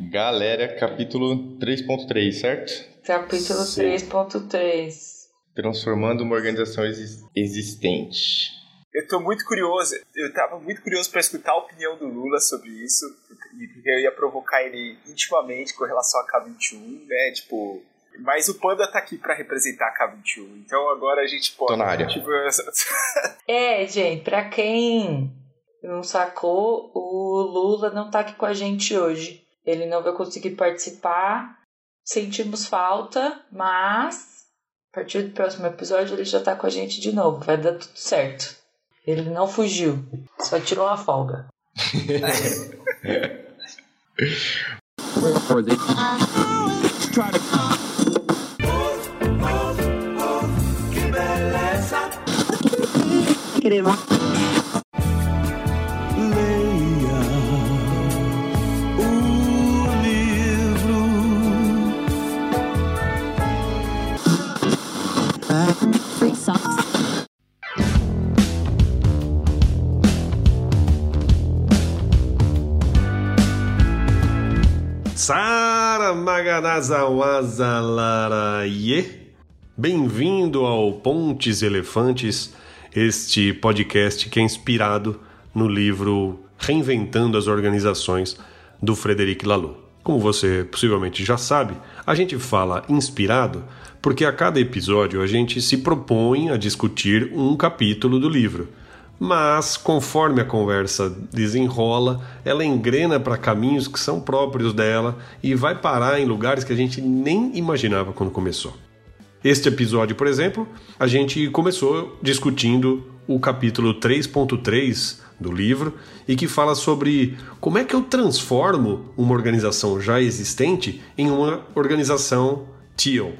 Galera, capítulo 3.3, certo? Capítulo 3.3. Transformando uma organização exis- existente. Eu tô muito curioso, eu tava muito curioso para escutar a opinião do Lula sobre isso, e porque eu ia provocar ele intimamente com relação a K21, né? Tipo, mas o Panda tá aqui para representar a K21, então agora a gente pode. Tô na área. Tipo, É, gente, pra quem não sacou, o Lula não tá aqui com a gente hoje. Ele não vai conseguir participar. Sentimos falta, mas a partir do próximo episódio ele já tá com a gente de novo. Vai dar tudo certo. Ele não fugiu, só tirou uma folga. Leia Sara Maganazawazalaraye. Bem-vindo ao Pontes Elefantes, este podcast que é inspirado no livro Reinventando as Organizações do Frederic Laloux. Como você possivelmente já sabe, a gente fala inspirado porque a cada episódio a gente se propõe a discutir um capítulo do livro. Mas, conforme a conversa desenrola, ela engrena para caminhos que são próprios dela e vai parar em lugares que a gente nem imaginava quando começou. Este episódio, por exemplo, a gente começou discutindo o capítulo 3.3 do livro e que fala sobre como é que eu transformo uma organização já existente em uma organização TEAL.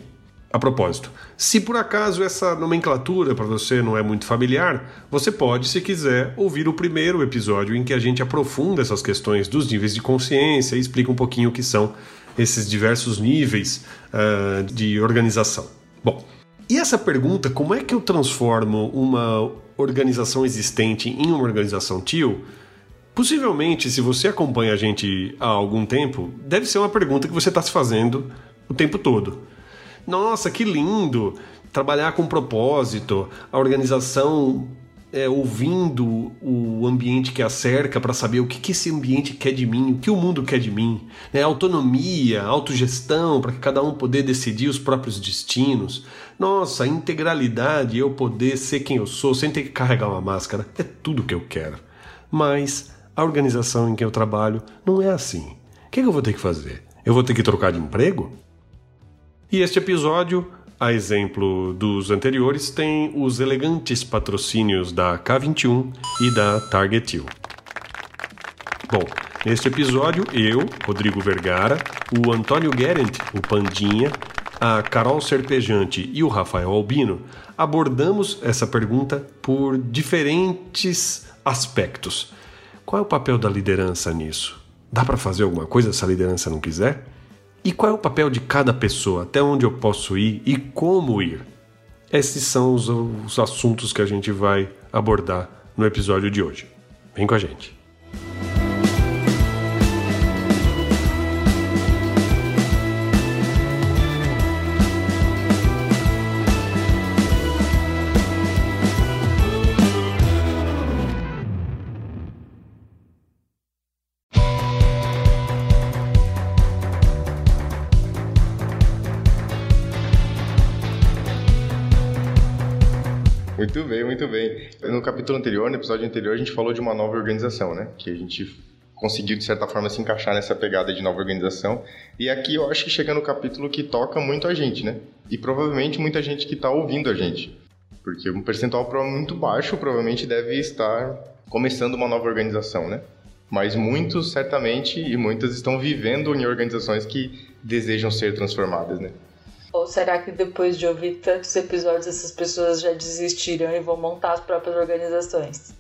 A propósito, se por acaso essa nomenclatura para você não é muito familiar, você pode, se quiser, ouvir o primeiro episódio em que a gente aprofunda essas questões dos níveis de consciência e explica um pouquinho o que são esses diversos níveis ah, de organização. Bom, e essa pergunta, como é que eu transformo uma organização existente em uma organização TEAL? Possivelmente, se você acompanha a gente há algum tempo, deve ser uma pergunta que você está se fazendo o tempo todo. Nossa, que lindo! Trabalhar com propósito, a organização é, ouvindo o ambiente que a cerca para saber o que, que esse ambiente quer de mim, o que o mundo quer de mim. Né? Autonomia, autogestão, para que cada um poder decidir os próprios destinos. Nossa, integralidade, eu poder ser quem eu sou sem ter que carregar uma máscara, é tudo que eu quero. Mas a organização em que eu trabalho não é assim. O que, que eu vou ter que fazer? Eu vou ter que trocar de emprego? E este episódio, a exemplo dos anteriores, tem os elegantes patrocínios da K21 e da Target Hill. Bom, neste episódio, eu, Rodrigo Vergara, o Antônio Guerent, o Pandinha, a Carol Serpejante e o Rafael Albino abordamos essa pergunta por diferentes aspectos. Qual é o papel da liderança nisso? Dá para fazer alguma coisa se a liderança não quiser? E qual é o papel de cada pessoa? Até onde eu posso ir e como ir? Esses são os, os assuntos que a gente vai abordar no episódio de hoje. Vem com a gente. Muito bem, muito bem. No capítulo anterior, no episódio anterior, a gente falou de uma nova organização, né? Que a gente conseguiu, de certa forma, se encaixar nessa pegada de nova organização. E aqui eu acho que chega no capítulo que toca muito a gente, né? E provavelmente muita gente que está ouvindo a gente. Porque um percentual muito baixo provavelmente deve estar começando uma nova organização, né? Mas muitos, certamente, e muitas estão vivendo em organizações que desejam ser transformadas, né? Ou será que depois de ouvir tantos episódios essas pessoas já desistiram e vão montar as próprias organizações?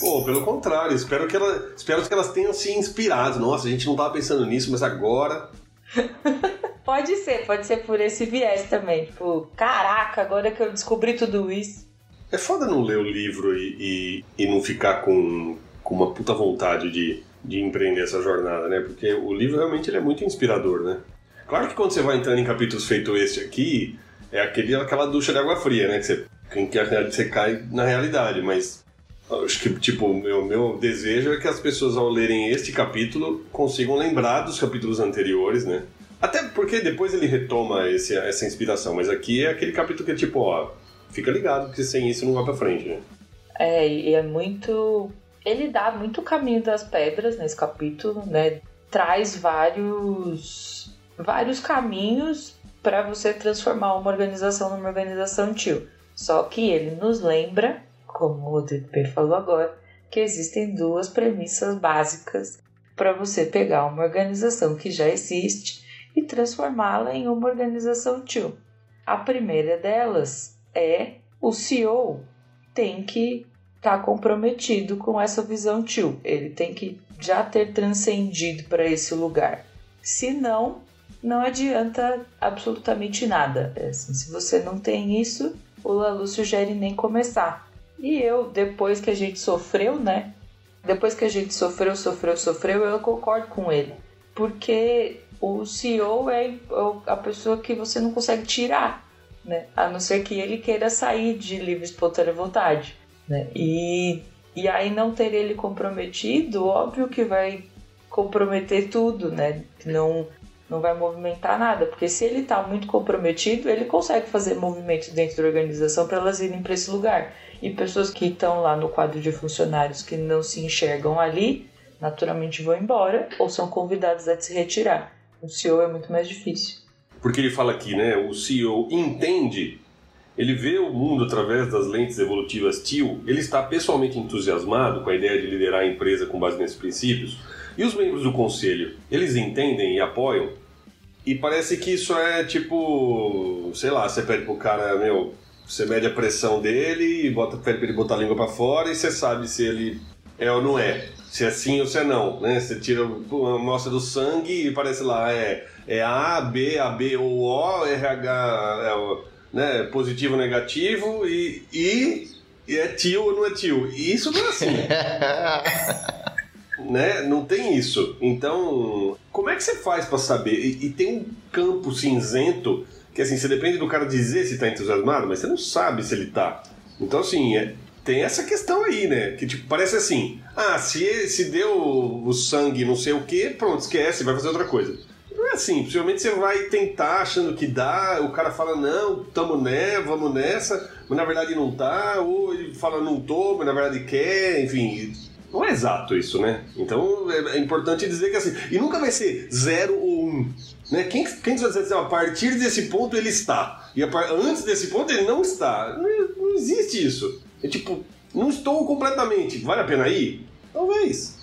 Pô, pelo contrário, espero que, ela, espero que elas tenham se inspirado. Nossa, a gente não estava pensando nisso, mas agora. Pode ser, pode ser por esse viés também. Tipo, caraca, agora que eu descobri tudo isso. É foda não ler o livro e, e, e não ficar com, com uma puta vontade de de empreender essa jornada, né? Porque o livro realmente ele é muito inspirador, né? Claro que quando você vai entrando em capítulos feito este aqui, é aquele, aquela ducha de água fria, né? Que você, que você cai na realidade, mas acho que, tipo, o meu, meu desejo é que as pessoas, ao lerem este capítulo, consigam lembrar dos capítulos anteriores, né? Até porque depois ele retoma esse, essa inspiração, mas aqui é aquele capítulo que é tipo, ó, fica ligado que sem isso não vai pra frente, né? É, e é muito. Ele dá muito caminho das pedras nesse capítulo, né? Traz vários, vários caminhos para você transformar uma organização numa organização tio. Só que ele nos lembra, como o DP falou agora, que existem duas premissas básicas para você pegar uma organização que já existe e transformá-la em uma organização tio. A primeira delas é o CEO tem que estar tá comprometido com essa visão tio. Ele tem que já ter transcendido para esse lugar. Se não, não adianta absolutamente nada. É assim, se você não tem isso, o Lalu sugere nem começar. E eu, depois que a gente sofreu, né? Depois que a gente sofreu, sofreu, sofreu, eu concordo com ele. Porque o CEO é a pessoa que você não consegue tirar, né? A não ser que ele queira sair de livre espontânea vontade, né? E, e aí não ter ele comprometido, óbvio que vai comprometer tudo, né? Não não vai movimentar nada, porque se ele está muito comprometido, ele consegue fazer movimentos dentro da organização para elas irem para esse lugar. E pessoas que estão lá no quadro de funcionários que não se enxergam ali, naturalmente vão embora ou são convidados a se retirar. O CEO é muito mais difícil. Porque ele fala aqui, né? O CEO entende, ele vê o mundo através das lentes evolutivas TIL, ele está pessoalmente entusiasmado com a ideia de liderar a empresa com base nesses princípios. E os membros do conselho, eles entendem e apoiam? E parece que isso é tipo, sei lá, você pede pro cara, meu, você mede a pressão dele e bota, pede pra ele botar a língua para fora e você sabe se ele é ou não é. Se é sim ou se é não, né? Você tira uma amostra do sangue e parece lá, é, é A, B, AB ou O, RH, é, né, positivo ou negativo e, e, e é tio ou não é tio. E isso não é assim. né? Não tem isso. Então, como é que você faz para saber? E, e, tem um campo cinzento que assim, você depende do cara dizer se tá entusiasmado, mas você não sabe se ele tá. Então, assim, é, tem essa questão aí, né? Que tipo, parece assim: ah, se, se deu o sangue, não sei o que, pronto, esquece, vai fazer outra coisa. Não é assim, possivelmente você vai tentar achando que dá, o cara fala, não, tamo né, vamos nessa, mas na verdade não tá, ou ele fala não tô, mas na verdade quer, enfim, não é exato isso, né? Então é, é importante dizer que assim. E nunca vai ser zero ou um. Né? Quem, quem vai dizer assim, a partir desse ponto ele está. E antes desse ponto ele não está. Não, não existe isso. É tipo, não estou completamente. Vale a pena ir? Talvez.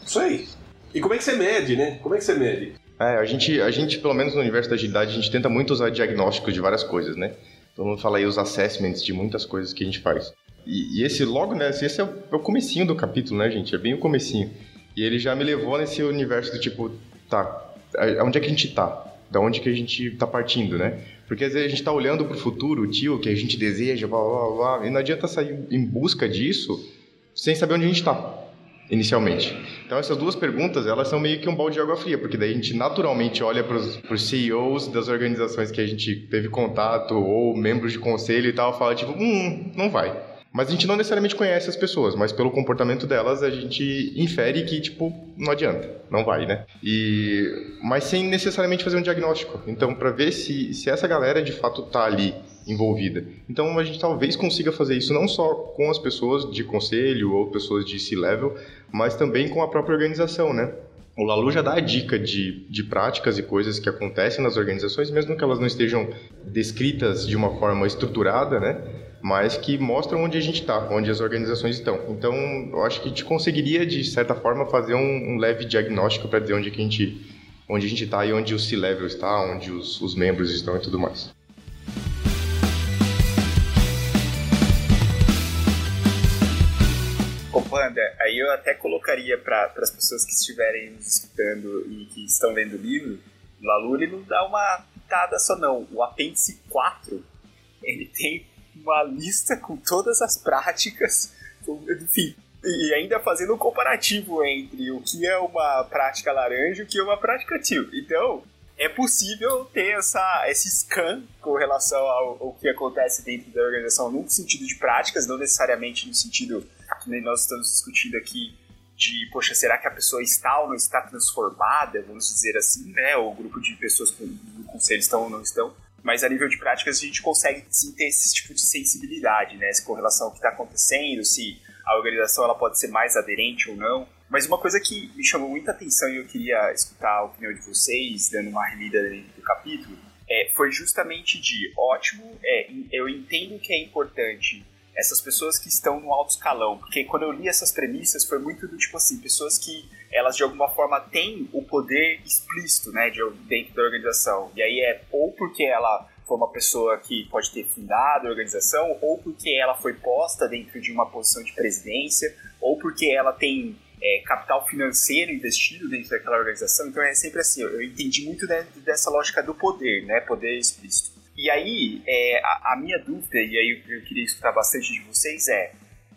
Não sei. E como é que você mede, né? Como é que você mede? É, a gente, a gente, pelo menos no universo da agilidade, a gente tenta muito usar diagnósticos de várias coisas, né? Todo mundo fala aí os assessments de muitas coisas que a gente faz. E, e, esse logo, né? Esse é o, é o comecinho do capítulo, né, gente? É bem o comecinho. E ele já me levou nesse universo do tipo, tá, onde é que a gente tá? Da onde que a gente tá partindo, né? Porque às vezes a gente tá olhando pro futuro, tio, que a gente deseja, blá, blá, blá, e não adianta sair em busca disso sem saber onde a gente tá, inicialmente. Então essas duas perguntas, elas são meio que um balde de água fria, porque daí a gente naturalmente olha para os CEOs das organizações que a gente teve contato, ou membros de conselho e tal, fala tipo, hum, não vai mas a gente não necessariamente conhece as pessoas, mas pelo comportamento delas a gente infere que, tipo, não adianta, não vai, né? E... Mas sem necessariamente fazer um diagnóstico. Então, para ver se, se essa galera de fato tá ali envolvida. Então, a gente talvez consiga fazer isso não só com as pessoas de conselho ou pessoas de C-level, mas também com a própria organização, né? O Lalu já dá a dica de, de práticas e coisas que acontecem nas organizações, mesmo que elas não estejam descritas de uma forma estruturada, né? Mas que mostram onde a gente está, onde as organizações estão. Então, eu acho que a gente conseguiria, de certa forma, fazer um, um leve diagnóstico para dizer onde, que a gente onde a gente está e onde o C-Level está, onde os, os membros estão e tudo mais. Ô Panda, aí eu até colocaria para as pessoas que estiverem nos escutando e que estão lendo o livro, o Lalu ele não dá uma pitada só não. O apêndice 4, ele tem uma lista com todas as práticas, enfim, E ainda fazendo um comparativo entre o que é uma prática laranja e o que é uma prática teal. Então, é possível ter essa, esse scan com relação ao, ao, que acontece dentro da organização no sentido de práticas, não necessariamente no sentido que nós estamos discutindo aqui de, poxa, será que a pessoa está ou não está transformada, vamos dizer assim, né? O grupo de pessoas do conselho estão ou não estão. Mas a nível de práticas a gente consegue sim ter esse tipo de sensibilidade, né? Com relação ao que está acontecendo, se a organização ela pode ser mais aderente ou não. Mas uma coisa que me chamou muita atenção e eu queria escutar a opinião de vocês, dando uma relida dentro do capítulo, é, foi justamente de ótimo, é, eu entendo que é importante essas pessoas que estão no alto escalão, porque quando eu li essas premissas foi muito do tipo assim, pessoas que elas de alguma forma têm o poder explícito, né, de, dentro da organização. E aí é ou porque ela foi uma pessoa que pode ter fundado a organização, ou porque ela foi posta dentro de uma posição de presidência, ou porque ela tem é, capital financeiro investido dentro daquela organização. Então é sempre assim, eu entendi muito dessa lógica do poder, né, poder explícito. E aí, é, a, a, minha dúvida, e aí eu, queria escutar bastante de vocês, é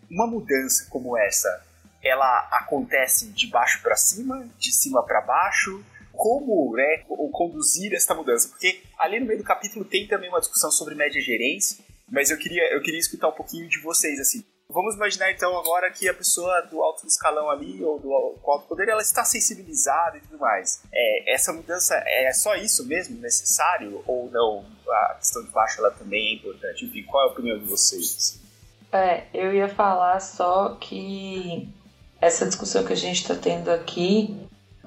uma mudança como essa, ela acontece de baixo para cima, de cima para baixo? Como né, conduzir esta mudança? Porque ali no meio do capítulo tem também uma discussão sobre média gerência, mas eu queria, eu queria escutar um pouquinho de vocês, assim. Vamos imaginar então agora que a pessoa do alto escalão ali, ou do alto poder, ela está sensibilizada e tudo mais. É, essa mudança é só isso mesmo necessário? Ou não? A questão de baixo ela também é importante? Enfim, qual é a opinião de vocês? É, eu ia falar só que essa discussão que a gente está tendo aqui,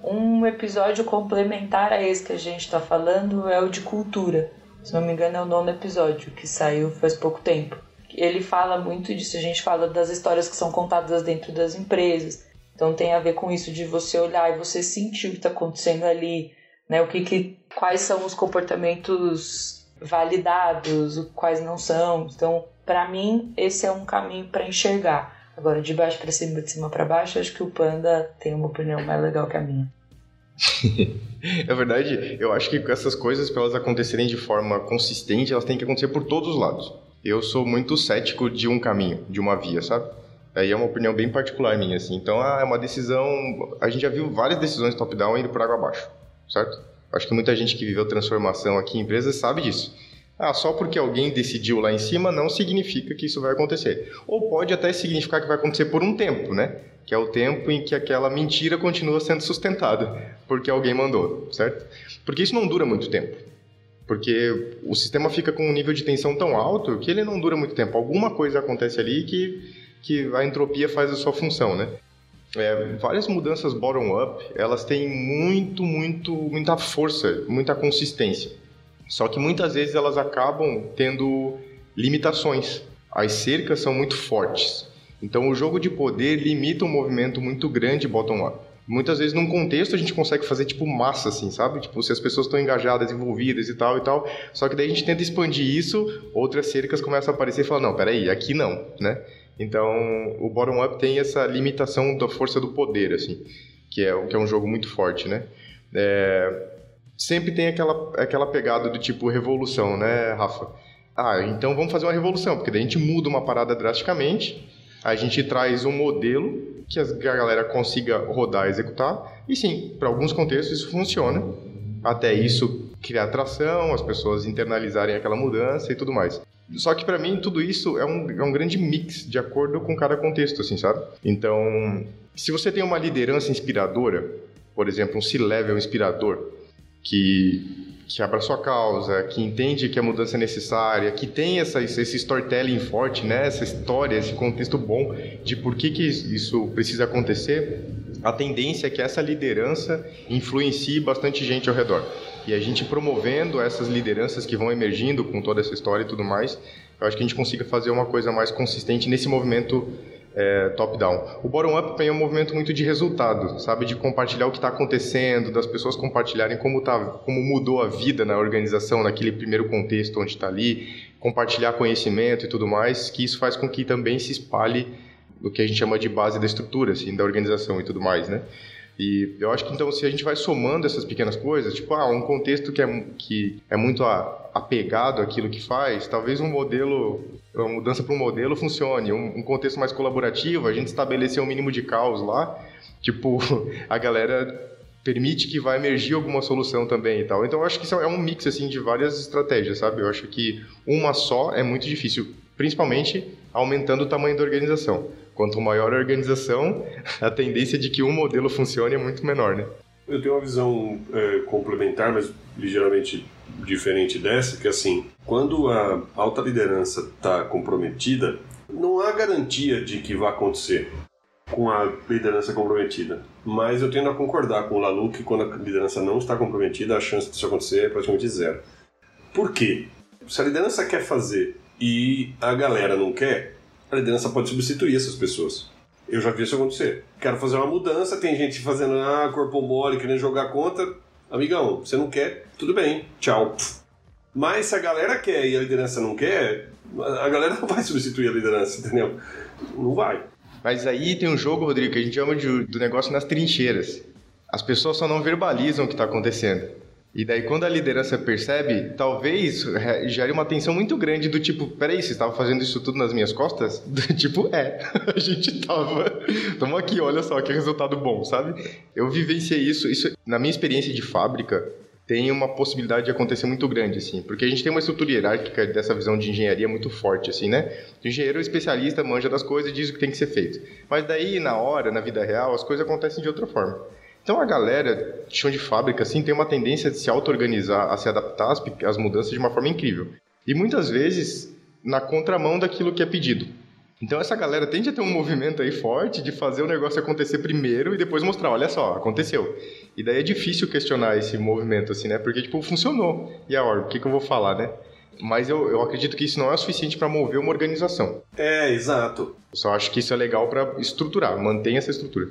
um episódio complementar a esse que a gente está falando é o de cultura. Se não me engano, é o nono episódio que saiu faz pouco tempo ele fala muito disso. A gente fala das histórias que são contadas dentro das empresas. Então tem a ver com isso de você olhar e você sentir o que está acontecendo ali, né? O que, que quais são os comportamentos validados, quais não são. Então, para mim, esse é um caminho para enxergar. Agora, de baixo para cima, de cima para baixo, acho que o Panda tem uma opinião mais legal que a minha. é verdade, eu acho que essas coisas, para elas acontecerem de forma consistente, elas têm que acontecer por todos os lados eu sou muito cético de um caminho, de uma via, sabe? Aí é uma opinião bem particular minha, assim. Então, ah, é uma decisão... A gente já viu várias decisões top-down indo por água abaixo, certo? Acho que muita gente que viveu transformação aqui em empresas sabe disso. Ah, só porque alguém decidiu lá em cima não significa que isso vai acontecer. Ou pode até significar que vai acontecer por um tempo, né? Que é o tempo em que aquela mentira continua sendo sustentada, porque alguém mandou, certo? Porque isso não dura muito tempo porque o sistema fica com um nível de tensão tão alto que ele não dura muito tempo. Alguma coisa acontece ali que, que a entropia faz a sua função, né? É, várias mudanças bottom-up, elas têm muito, muito, muita força, muita consistência. Só que muitas vezes elas acabam tendo limitações. As cercas são muito fortes. Então o jogo de poder limita um movimento muito grande bottom-up muitas vezes num contexto a gente consegue fazer tipo massa, assim, sabe? Tipo, se as pessoas estão engajadas, envolvidas e tal e tal. Só que daí a gente tenta expandir isso, outras cercas começam a aparecer e falam, não, peraí, aqui não, né? Então, o bottom-up tem essa limitação da força do poder, assim, que é, que é um jogo muito forte, né? É, sempre tem aquela, aquela pegada do tipo revolução, né, Rafa? Ah, então vamos fazer uma revolução, porque daí a gente muda uma parada drasticamente, a gente traz um modelo que a galera consiga rodar e executar. E sim, para alguns contextos isso funciona. Até isso criar atração, as pessoas internalizarem aquela mudança e tudo mais. Só que para mim tudo isso é um, é um grande mix de acordo com cada contexto, assim, sabe? Então, se você tem uma liderança inspiradora, por exemplo, um C-level inspirador, que que abraçou a causa, que entende que a mudança é necessária, que tem essa, esse storytelling forte, né? essa história, esse contexto bom de por que, que isso precisa acontecer, a tendência é que essa liderança influencie bastante gente ao redor. E a gente promovendo essas lideranças que vão emergindo com toda essa história e tudo mais, eu acho que a gente consiga fazer uma coisa mais consistente nesse movimento é, top-down. O bottom-up é um movimento muito de resultado, sabe? De compartilhar o que está acontecendo, das pessoas compartilharem como, tá, como mudou a vida na organização, naquele primeiro contexto onde está ali, compartilhar conhecimento e tudo mais, que isso faz com que também se espalhe o que a gente chama de base da estrutura, assim, da organização e tudo mais, né? E eu acho que então se a gente vai somando essas pequenas coisas, tipo, ah, um contexto que é, que é muito apegado àquilo que faz, talvez um modelo a mudança para um modelo funcione, um, um contexto mais colaborativo, a gente estabeleceu um mínimo de caos lá, tipo, a galera permite que vai emergir alguma solução também e tal. Então eu acho que isso é um mix assim de várias estratégias, sabe? Eu acho que uma só é muito difícil, principalmente aumentando o tamanho da organização. Quanto maior a organização, a tendência de que um modelo funcione é muito menor, né? Eu tenho uma visão é, complementar, mas ligeiramente diferente dessa, que assim, quando a alta liderança está comprometida, não há garantia de que vai acontecer com a liderança comprometida. Mas eu tendo a concordar com o Lalu que quando a liderança não está comprometida, a chance disso acontecer é praticamente zero. Por quê? Se a liderança quer fazer e a galera não quer, a liderança pode substituir essas pessoas. Eu já vi isso acontecer. Quero fazer uma mudança, tem gente fazendo ah, corpo mole, querendo jogar contra. Amigão, você não quer? Tudo bem, tchau. Mas se a galera quer e a liderança não quer, a galera não vai substituir a liderança, entendeu? Não vai. Mas aí tem um jogo, Rodrigo, que a gente chama de, do negócio nas trincheiras. As pessoas só não verbalizam o que está acontecendo. E daí, quando a liderança percebe, talvez gere uma tensão muito grande do tipo, peraí, você estava fazendo isso tudo nas minhas costas? Do tipo, é, a gente tava. Tamo aqui, olha só que resultado bom, sabe? Eu vivenciei isso, isso na minha experiência de fábrica, tem uma possibilidade de acontecer muito grande, assim, porque a gente tem uma estrutura hierárquica dessa visão de engenharia muito forte, assim, né? O engenheiro é especialista, manja das coisas e diz o que tem que ser feito. Mas daí, na hora, na vida real, as coisas acontecem de outra forma. Então a galera de chão de fábrica assim tem uma tendência de se auto-organizar, a se adaptar às, às mudanças de uma forma incrível. E muitas vezes na contramão daquilo que é pedido. Então essa galera tende a ter um movimento aí forte de fazer o negócio acontecer primeiro e depois mostrar, olha só, aconteceu. E daí é difícil questionar esse movimento assim, né? Porque tipo, funcionou. E agora, o que, que eu vou falar, né? Mas eu, eu acredito que isso não é o suficiente para mover uma organização. É, exato. Eu só acho que isso é legal para estruturar, manter essa estrutura.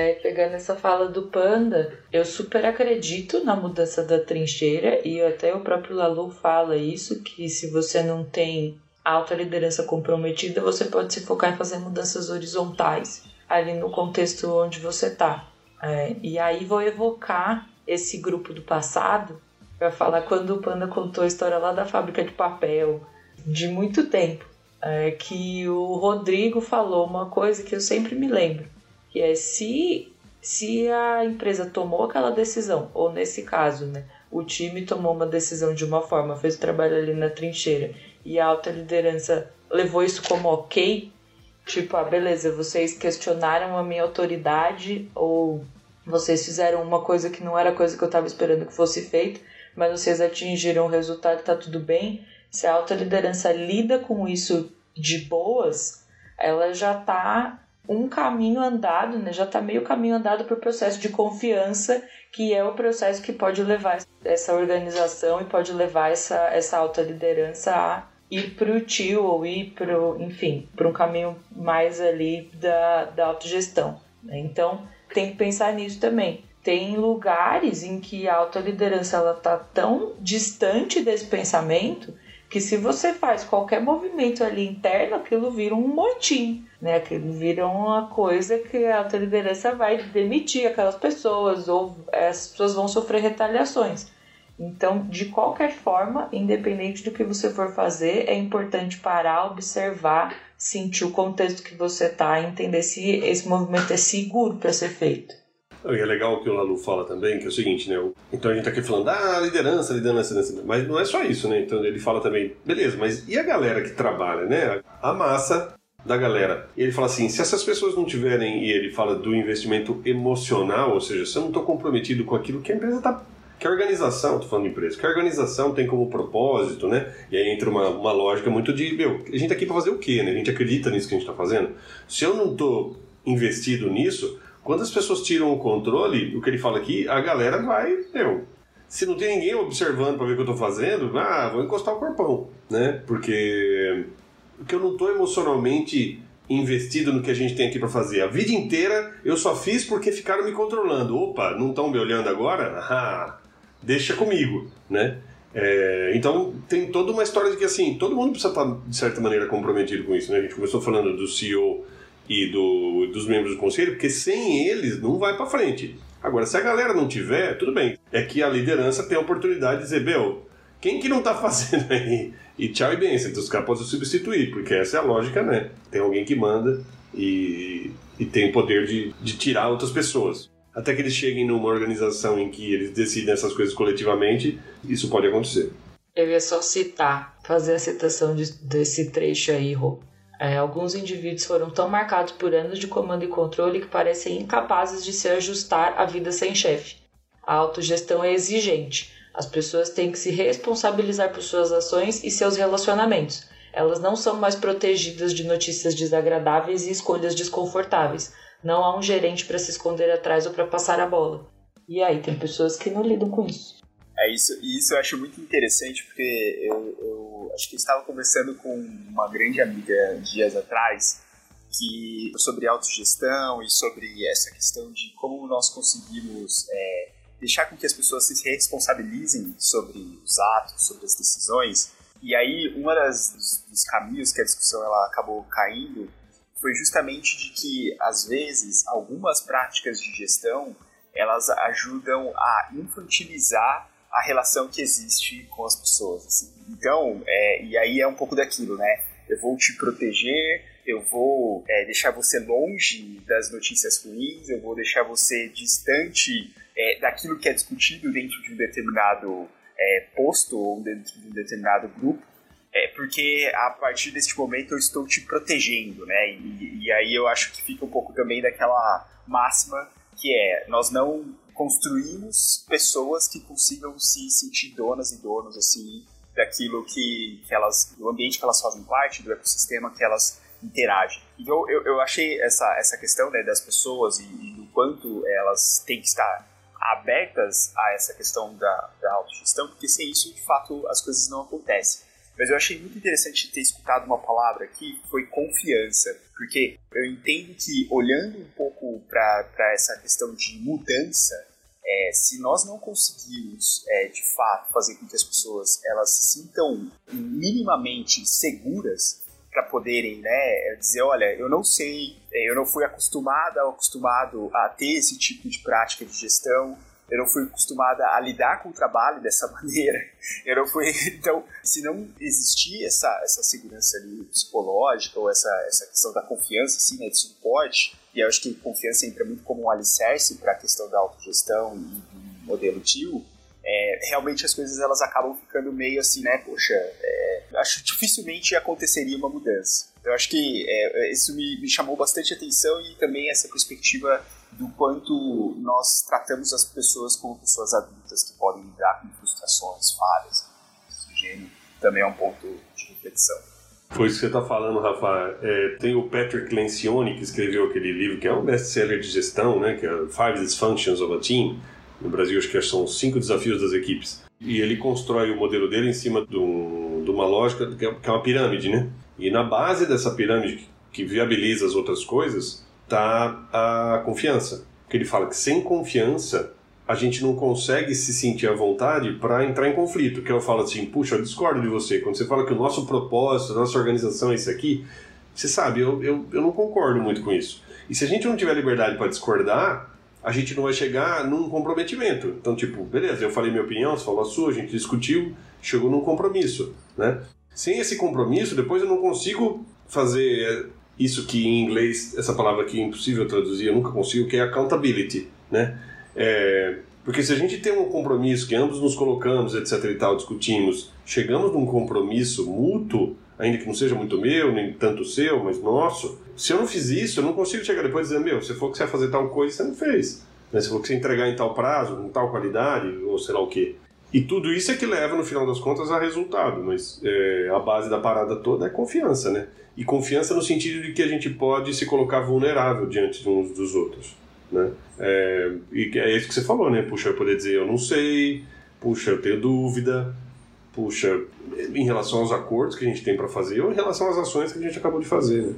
É, pegando essa fala do Panda, eu super acredito na mudança da trincheira e até o próprio Lalu fala isso, que se você não tem alta liderança comprometida, você pode se focar em fazer mudanças horizontais ali no contexto onde você está. É, e aí vou evocar esse grupo do passado para falar quando o Panda contou a história lá da fábrica de papel, de muito tempo, é, que o Rodrigo falou uma coisa que eu sempre me lembro que é se, se a empresa tomou aquela decisão, ou nesse caso, né, o time tomou uma decisão de uma forma, fez o trabalho ali na trincheira, e a alta liderança levou isso como ok, tipo, ah, beleza, vocês questionaram a minha autoridade, ou vocês fizeram uma coisa que não era a coisa que eu estava esperando que fosse feita, mas vocês atingiram o resultado, tá tudo bem. Se a alta liderança lida com isso de boas, ela já tá um caminho andado, né? Já está meio caminho andado para o processo de confiança, que é o processo que pode levar essa organização e pode levar essa, essa alta liderança a ir para o tio ou ir para enfim, para um caminho mais ali da, da autogestão. Né? Então, tem que pensar nisso também. Tem lugares em que a alta liderança ela está tão distante desse pensamento que se você faz qualquer movimento ali interno, aquilo vira um motim, né? Aquilo vira uma coisa que a liderança vai demitir aquelas pessoas ou as pessoas vão sofrer retaliações. Então, de qualquer forma, independente do que você for fazer, é importante parar, observar, sentir o contexto que você está, entender se esse movimento é seguro para ser feito. E é legal o que o Lalu fala também, que é o seguinte, né? Então a gente tá aqui falando, ah, liderança, liderança, liderança. Mas não é só isso, né? Então ele fala também, beleza, mas e a galera que trabalha, né? A massa da galera. E ele fala assim: se essas pessoas não tiverem, e ele fala do investimento emocional, ou seja, se eu não estou comprometido com aquilo que a empresa está. Que a organização, estou falando de empresa, que a organização tem como propósito, né? E aí entra uma, uma lógica muito de, meu, a gente tá aqui para fazer o quê, né? A gente acredita nisso que a gente está fazendo. Se eu não estou investido nisso, quando as pessoas tiram o controle, o que ele fala aqui, a galera vai, meu, se não tem ninguém observando para ver o que eu estou fazendo, ah, vou encostar o corpão, né? Porque, porque eu não estou emocionalmente investido no que a gente tem aqui para fazer. A vida inteira eu só fiz porque ficaram me controlando. Opa, não estão me olhando agora? Ah, deixa comigo, né? É, então tem toda uma história de que assim todo mundo precisa estar de certa maneira comprometido com isso. Né? A gente começou falando do CEO e do, dos membros do conselho, porque sem eles não vai para frente. Agora, se a galera não tiver, tudo bem. É que a liderança tem a oportunidade de dizer, Bel, quem que não tá fazendo aí? E tchau e benção. Então os caras podem substituir, porque essa é a lógica, né? Tem alguém que manda e, e tem o poder de, de tirar outras pessoas. Até que eles cheguem numa organização em que eles decidem essas coisas coletivamente, isso pode acontecer. Eu ia só citar, fazer a citação de- desse trecho aí, Rô. É, alguns indivíduos foram tão marcados por anos de comando e controle que parecem incapazes de se ajustar à vida sem chefe. A autogestão é exigente. As pessoas têm que se responsabilizar por suas ações e seus relacionamentos. Elas não são mais protegidas de notícias desagradáveis e escolhas desconfortáveis. Não há um gerente para se esconder atrás ou para passar a bola. E aí, tem pessoas que não lidam com isso. É isso, isso eu acho muito interessante porque eu, eu acho que eu estava conversando com uma grande amiga dias atrás que sobre autogestão e sobre essa questão de como nós conseguimos é, deixar com que as pessoas se responsabilizem sobre os atos, sobre as decisões. E aí, uma das dos, dos caminhos que a discussão ela acabou caindo foi justamente de que às vezes algumas práticas de gestão elas ajudam a infantilizar a relação que existe com as pessoas. assim. Então, é, e aí é um pouco daquilo, né? Eu vou te proteger, eu vou é, deixar você longe das notícias ruins, eu vou deixar você distante é, daquilo que é discutido dentro de um determinado é, posto ou dentro de um determinado grupo. É porque a partir deste momento eu estou te protegendo, né? E, e aí eu acho que fica um pouco também daquela máxima que é nós não construímos pessoas que consigam se sentir donas e donos assim daquilo que, que elas do ambiente que elas fazem parte do ecossistema que elas interagem então eu, eu achei essa essa questão né, das pessoas e, e do quanto elas têm que estar abertas a essa questão da, da autogestão porque sem isso de fato as coisas não acontecem mas eu achei muito interessante ter escutado uma palavra aqui, foi confiança. Porque eu entendo que, olhando um pouco para essa questão de mudança, é, se nós não conseguirmos, é, de fato, fazer com que as pessoas elas se sintam minimamente seguras para poderem né, dizer, olha, eu não sei, é, eu não fui acostumada ou acostumado a ter esse tipo de prática de gestão, eu não fui acostumada a lidar com o trabalho dessa maneira. Eu não fui. Então, se não existir essa, essa segurança ali psicológica ou essa, essa questão da confiança, assim, né, de suporte, e eu acho que confiança entra muito como um alicerce para a questão da autogestão e modelo TIO, é, realmente as coisas elas acabam ficando meio assim, né? Poxa, é, acho que dificilmente aconteceria uma mudança. Eu acho que é, isso me, me chamou bastante atenção e também essa perspectiva do quanto nós tratamos as pessoas como pessoas adultas que podem lidar com frustrações, falhas, do gênero, também é um ponto de reflexão. Foi isso que você está falando, Rafa. É, tem o Patrick Lencioni, que escreveu aquele livro, que é um best-seller de gestão, né, que é Five Dysfunctions of a Team. No Brasil, acho que são cinco desafios das equipes. E ele constrói o modelo dele em cima de, um- de uma lógica que é que é uma pirâmide, né? E na base dessa pirâmide, que viabiliza as outras coisas, está a confiança. Porque ele fala que sem confiança a gente não consegue se sentir à vontade para entrar em conflito. Que eu falo assim, puxa, eu discordo de você. Quando você fala que o nosso propósito, a nossa organização é isso aqui, você sabe, eu, eu, eu não concordo muito com isso. E se a gente não tiver liberdade para discordar, a gente não vai chegar num comprometimento. Então, tipo, beleza, eu falei minha opinião, você falou a sua, a gente discutiu, chegou num compromisso, né? Sem esse compromisso, depois eu não consigo fazer isso que em inglês, essa palavra aqui é impossível traduzir, eu nunca consigo, que é accountability, né? É, porque se a gente tem um compromisso que ambos nos colocamos, etc e tal, discutimos, chegamos num compromisso mútuo, ainda que não seja muito meu, nem tanto seu, mas nosso, se eu não fiz isso, eu não consigo chegar depois e dizer, meu, você falou que você fazer tal coisa, você não fez. Né? Você falou que você entregar em tal prazo, com tal qualidade, ou sei lá o quê. E tudo isso é que leva, no final das contas, a resultado, mas é, a base da parada toda é confiança, né? E confiança no sentido de que a gente pode se colocar vulnerável diante de uns dos outros, né? É, e é isso que você falou, né? Puxa, eu poder dizer eu não sei, puxa, eu tenho dúvida, puxa, em relação aos acordos que a gente tem para fazer ou em relação às ações que a gente acabou de fazer, né?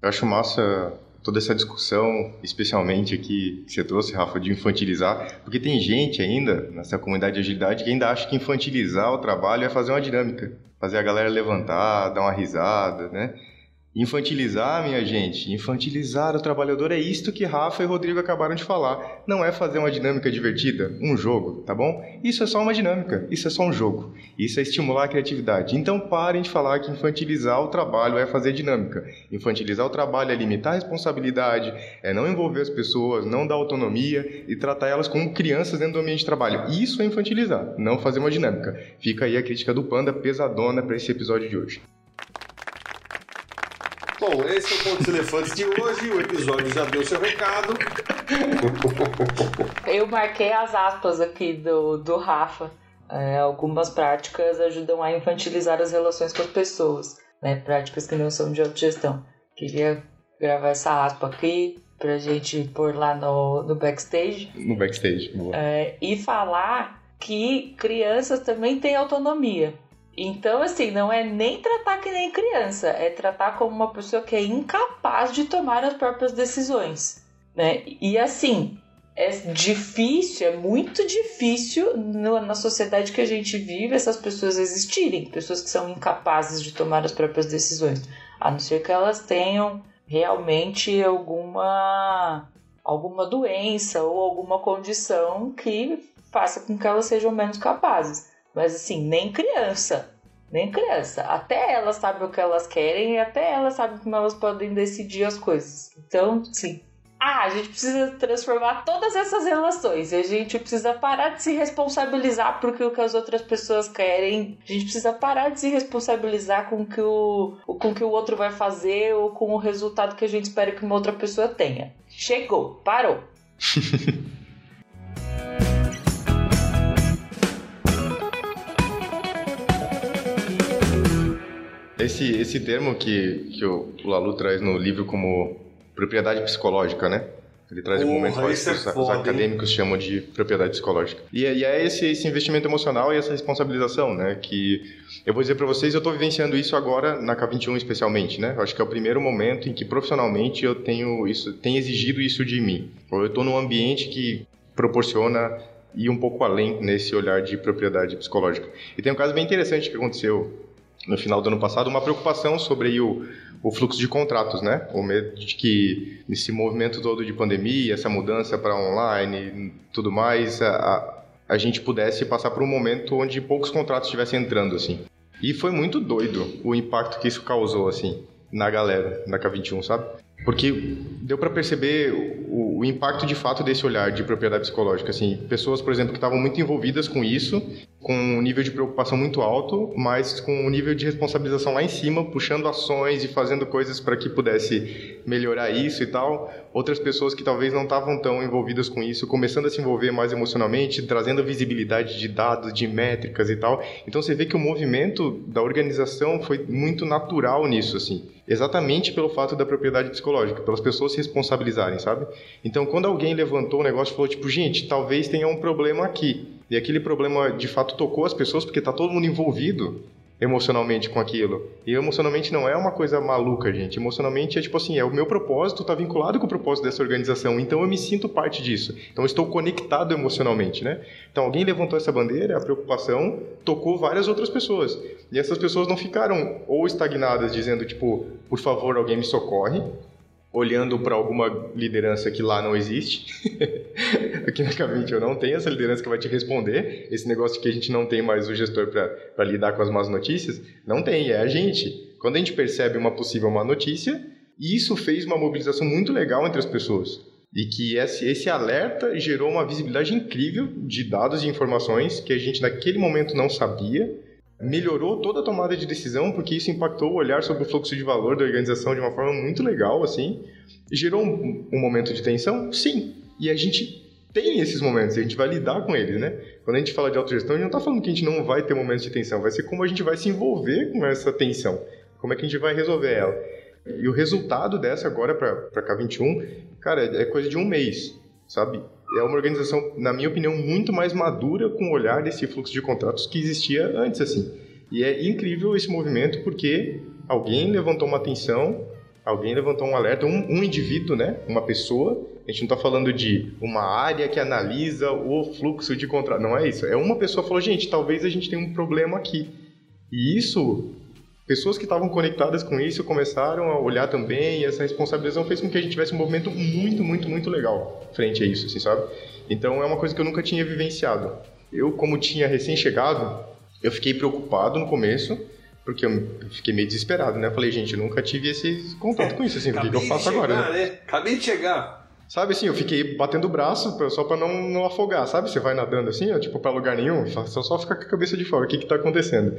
Eu acho massa toda essa discussão, especialmente aqui que você trouxe, Rafa, de infantilizar, porque tem gente ainda nessa comunidade de agilidade que ainda acha que infantilizar o trabalho é fazer uma dinâmica, fazer a galera levantar, dar uma risada, né? Infantilizar, minha gente, infantilizar o trabalhador é isto que Rafa e Rodrigo acabaram de falar. Não é fazer uma dinâmica divertida, um jogo, tá bom? Isso é só uma dinâmica, isso é só um jogo. Isso é estimular a criatividade. Então parem de falar que infantilizar o trabalho é fazer dinâmica. Infantilizar o trabalho é limitar a responsabilidade, é não envolver as pessoas, não dar autonomia e tratar elas como crianças dentro do ambiente de trabalho. Isso é infantilizar, não fazer uma dinâmica. Fica aí a crítica do Panda pesadona para esse episódio de hoje. Bom, esse é o Ponto dos Elefantes de hoje. O episódio já deu seu recado. Eu marquei as aspas aqui do, do Rafa. É, algumas práticas ajudam a infantilizar as relações com as pessoas, né? Práticas que não são de autogestão. Queria gravar essa aspa aqui pra gente pôr lá no, no backstage. No backstage. boa. É, e falar que crianças também têm autonomia. Então, assim, não é nem tratar que nem criança, é tratar como uma pessoa que é incapaz de tomar as próprias decisões, né? E assim, é difícil, é muito difícil na sociedade que a gente vive essas pessoas existirem, pessoas que são incapazes de tomar as próprias decisões, a não ser que elas tenham realmente alguma alguma doença ou alguma condição que faça com que elas sejam menos capazes. Mas assim, nem criança. Nem criança. Até elas sabem o que elas querem e até elas sabem como elas podem decidir as coisas. Então, sim. Ah, a gente precisa transformar todas essas relações. A gente precisa parar de se responsabilizar por o que as outras pessoas querem. A gente precisa parar de se responsabilizar com que o, com que o outro vai fazer ou com o resultado que a gente espera que uma outra pessoa tenha. Chegou, parou. Esse, esse termo que, que o, o Lalu traz no livro como propriedade psicológica, né? Ele traz Porra, momentos mais isso é que os, os foda, hein? acadêmicos chamam de propriedade psicológica. E, é- e é esse, esse investimento emocional e essa responsabilização, né? Que eu vou dizer para vocês, eu estou vivenciando isso agora na K21 especialmente, né? Eu acho que é o primeiro momento em que profissionalmente eu tenho isso, tenho exigido isso de mim. Ou eu estou num ambiente que proporciona ir um pouco além nesse olhar de propriedade psicológica. E tem um caso bem interessante que aconteceu no final do ano passado, uma preocupação sobre o, o fluxo de contratos, né? O medo de que esse movimento todo de pandemia, essa mudança para online tudo mais, a, a, a gente pudesse passar por um momento onde poucos contratos estivessem entrando, assim. E foi muito doido o impacto que isso causou, assim, na galera, na K21, sabe? Porque deu para perceber o, o impacto de fato desse olhar de propriedade psicológica, assim, pessoas, por exemplo, que estavam muito envolvidas com isso, com um nível de preocupação muito alto, mas com um nível de responsabilização lá em cima, puxando ações e fazendo coisas para que pudesse melhorar isso e tal. Outras pessoas que talvez não estavam tão envolvidas com isso, começando a se envolver mais emocionalmente, trazendo visibilidade de dados, de métricas e tal. Então você vê que o movimento da organização foi muito natural nisso, assim. Exatamente pelo fato da propriedade psicológica, pelas pessoas se responsabilizarem, sabe? Então, quando alguém levantou o negócio e falou, tipo, gente, talvez tenha um problema aqui, e aquele problema de fato tocou as pessoas porque tá todo mundo envolvido emocionalmente com aquilo. E emocionalmente não é uma coisa maluca, gente. Emocionalmente é tipo assim, é o meu propósito, tá vinculado com o propósito dessa organização, então eu me sinto parte disso. Então eu estou conectado emocionalmente, né? Então alguém levantou essa bandeira, a preocupação tocou várias outras pessoas. E essas pessoas não ficaram ou estagnadas dizendo tipo, por favor, alguém me socorre, olhando para alguma liderança que lá não existe. Aqui na K20 eu não tenho essa liderança que vai te responder. Esse negócio de que a gente não tem mais o gestor para lidar com as más notícias, não tem, é a gente. Quando a gente percebe uma possível má notícia, isso fez uma mobilização muito legal entre as pessoas. E que esse, esse alerta gerou uma visibilidade incrível de dados e informações que a gente naquele momento não sabia melhorou toda a tomada de decisão, porque isso impactou o olhar sobre o fluxo de valor da organização de uma forma muito legal, assim. Gerou um, um momento de tensão? Sim. E a gente tem esses momentos, a gente vai lidar com eles, né? Quando a gente fala de autogestão, a gente não está falando que a gente não vai ter momentos de tensão, vai ser como a gente vai se envolver com essa tensão, como é que a gente vai resolver ela. E o resultado dessa agora para K21, cara, é coisa de um mês, sabe? É uma organização, na minha opinião, muito mais madura com o olhar desse fluxo de contratos que existia antes, assim. E é incrível esse movimento porque alguém levantou uma atenção, alguém levantou um alerta, um, um indivíduo, né? Uma pessoa. A gente não está falando de uma área que analisa o fluxo de contrato. Não é isso. É uma pessoa falou, gente, talvez a gente tenha um problema aqui. E isso pessoas que estavam conectadas com isso começaram a olhar também e essa responsabilização fez com que a gente tivesse um movimento muito, muito, muito legal frente a isso, assim, sabe? Então é uma coisa que eu nunca tinha vivenciado. Eu, como tinha recém-chegado, eu fiquei preocupado no começo, porque eu fiquei meio desesperado, né? Eu falei, gente, eu nunca tive esse contato com isso, assim, o que, que eu faço chegar, agora, né? né? Acabei de chegar. Sabe assim, eu fiquei batendo o braço só pra não, não afogar, sabe? Você vai nadando assim, ó, tipo, pra lugar nenhum, só, só fica com a cabeça de fora, o que que tá acontecendo?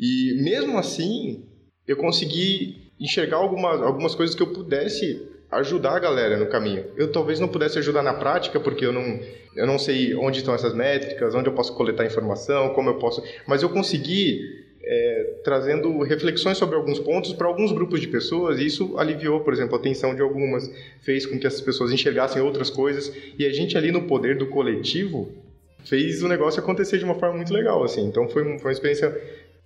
E mesmo assim, eu consegui enxergar alguma, algumas coisas que eu pudesse ajudar a galera no caminho. Eu talvez não pudesse ajudar na prática, porque eu não, eu não sei onde estão essas métricas, onde eu posso coletar informação, como eu posso... Mas eu consegui é, trazendo reflexões sobre alguns pontos para alguns grupos de pessoas e isso aliviou, por exemplo, a tensão de algumas, fez com que essas pessoas enxergassem outras coisas e a gente ali no poder do coletivo fez o negócio acontecer de uma forma muito legal, assim. Então foi, foi uma experiência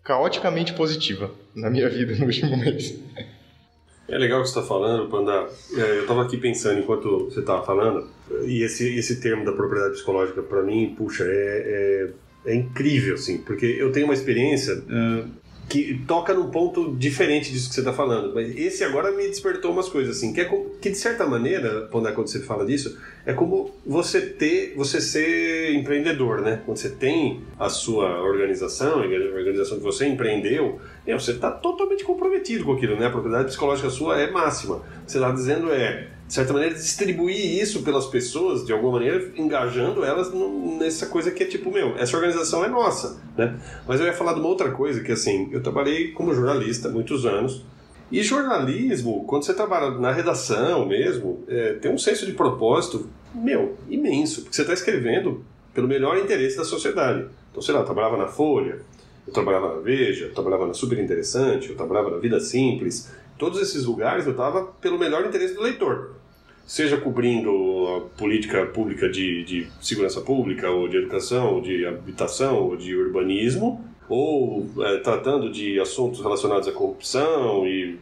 caoticamente positiva na minha vida no último mês. É legal o que você está falando, Panda. É, eu estava aqui pensando enquanto você estava falando, e esse, esse termo da propriedade psicológica, para mim, puxa, é, é, é incrível, assim, porque eu tenho uma experiência ah, que toca num ponto diferente disso que você está falando, mas esse agora me despertou umas coisas, assim, que, é com- que de certa maneira, quando você fala disso, é como você ter, você ser empreendedor, né? Quando você tem a sua organização, a organização que você empreendeu, você está totalmente comprometido com aquilo, né? A propriedade psicológica sua é máxima. Você está dizendo é, de certa maneira, distribuir isso pelas pessoas, de alguma maneira, engajando elas nessa coisa que é tipo, meu, essa organização é nossa, né? Mas eu ia falar de uma outra coisa, que assim, eu trabalhei como jornalista muitos anos, e jornalismo, quando você trabalha na redação mesmo, é, tem um senso de propósito, meu, imenso, porque você está escrevendo pelo melhor interesse da sociedade. Então, sei lá, eu trabalhava na Folha, eu trabalhava na Veja, eu trabalhava na Super Interessante, eu trabalhava na Vida Simples. Todos esses lugares eu estava pelo melhor interesse do leitor. Seja cobrindo a política pública de, de segurança pública, ou de educação, ou de habitação, ou de urbanismo, ou eh, tratando de assuntos relacionados à corrupção e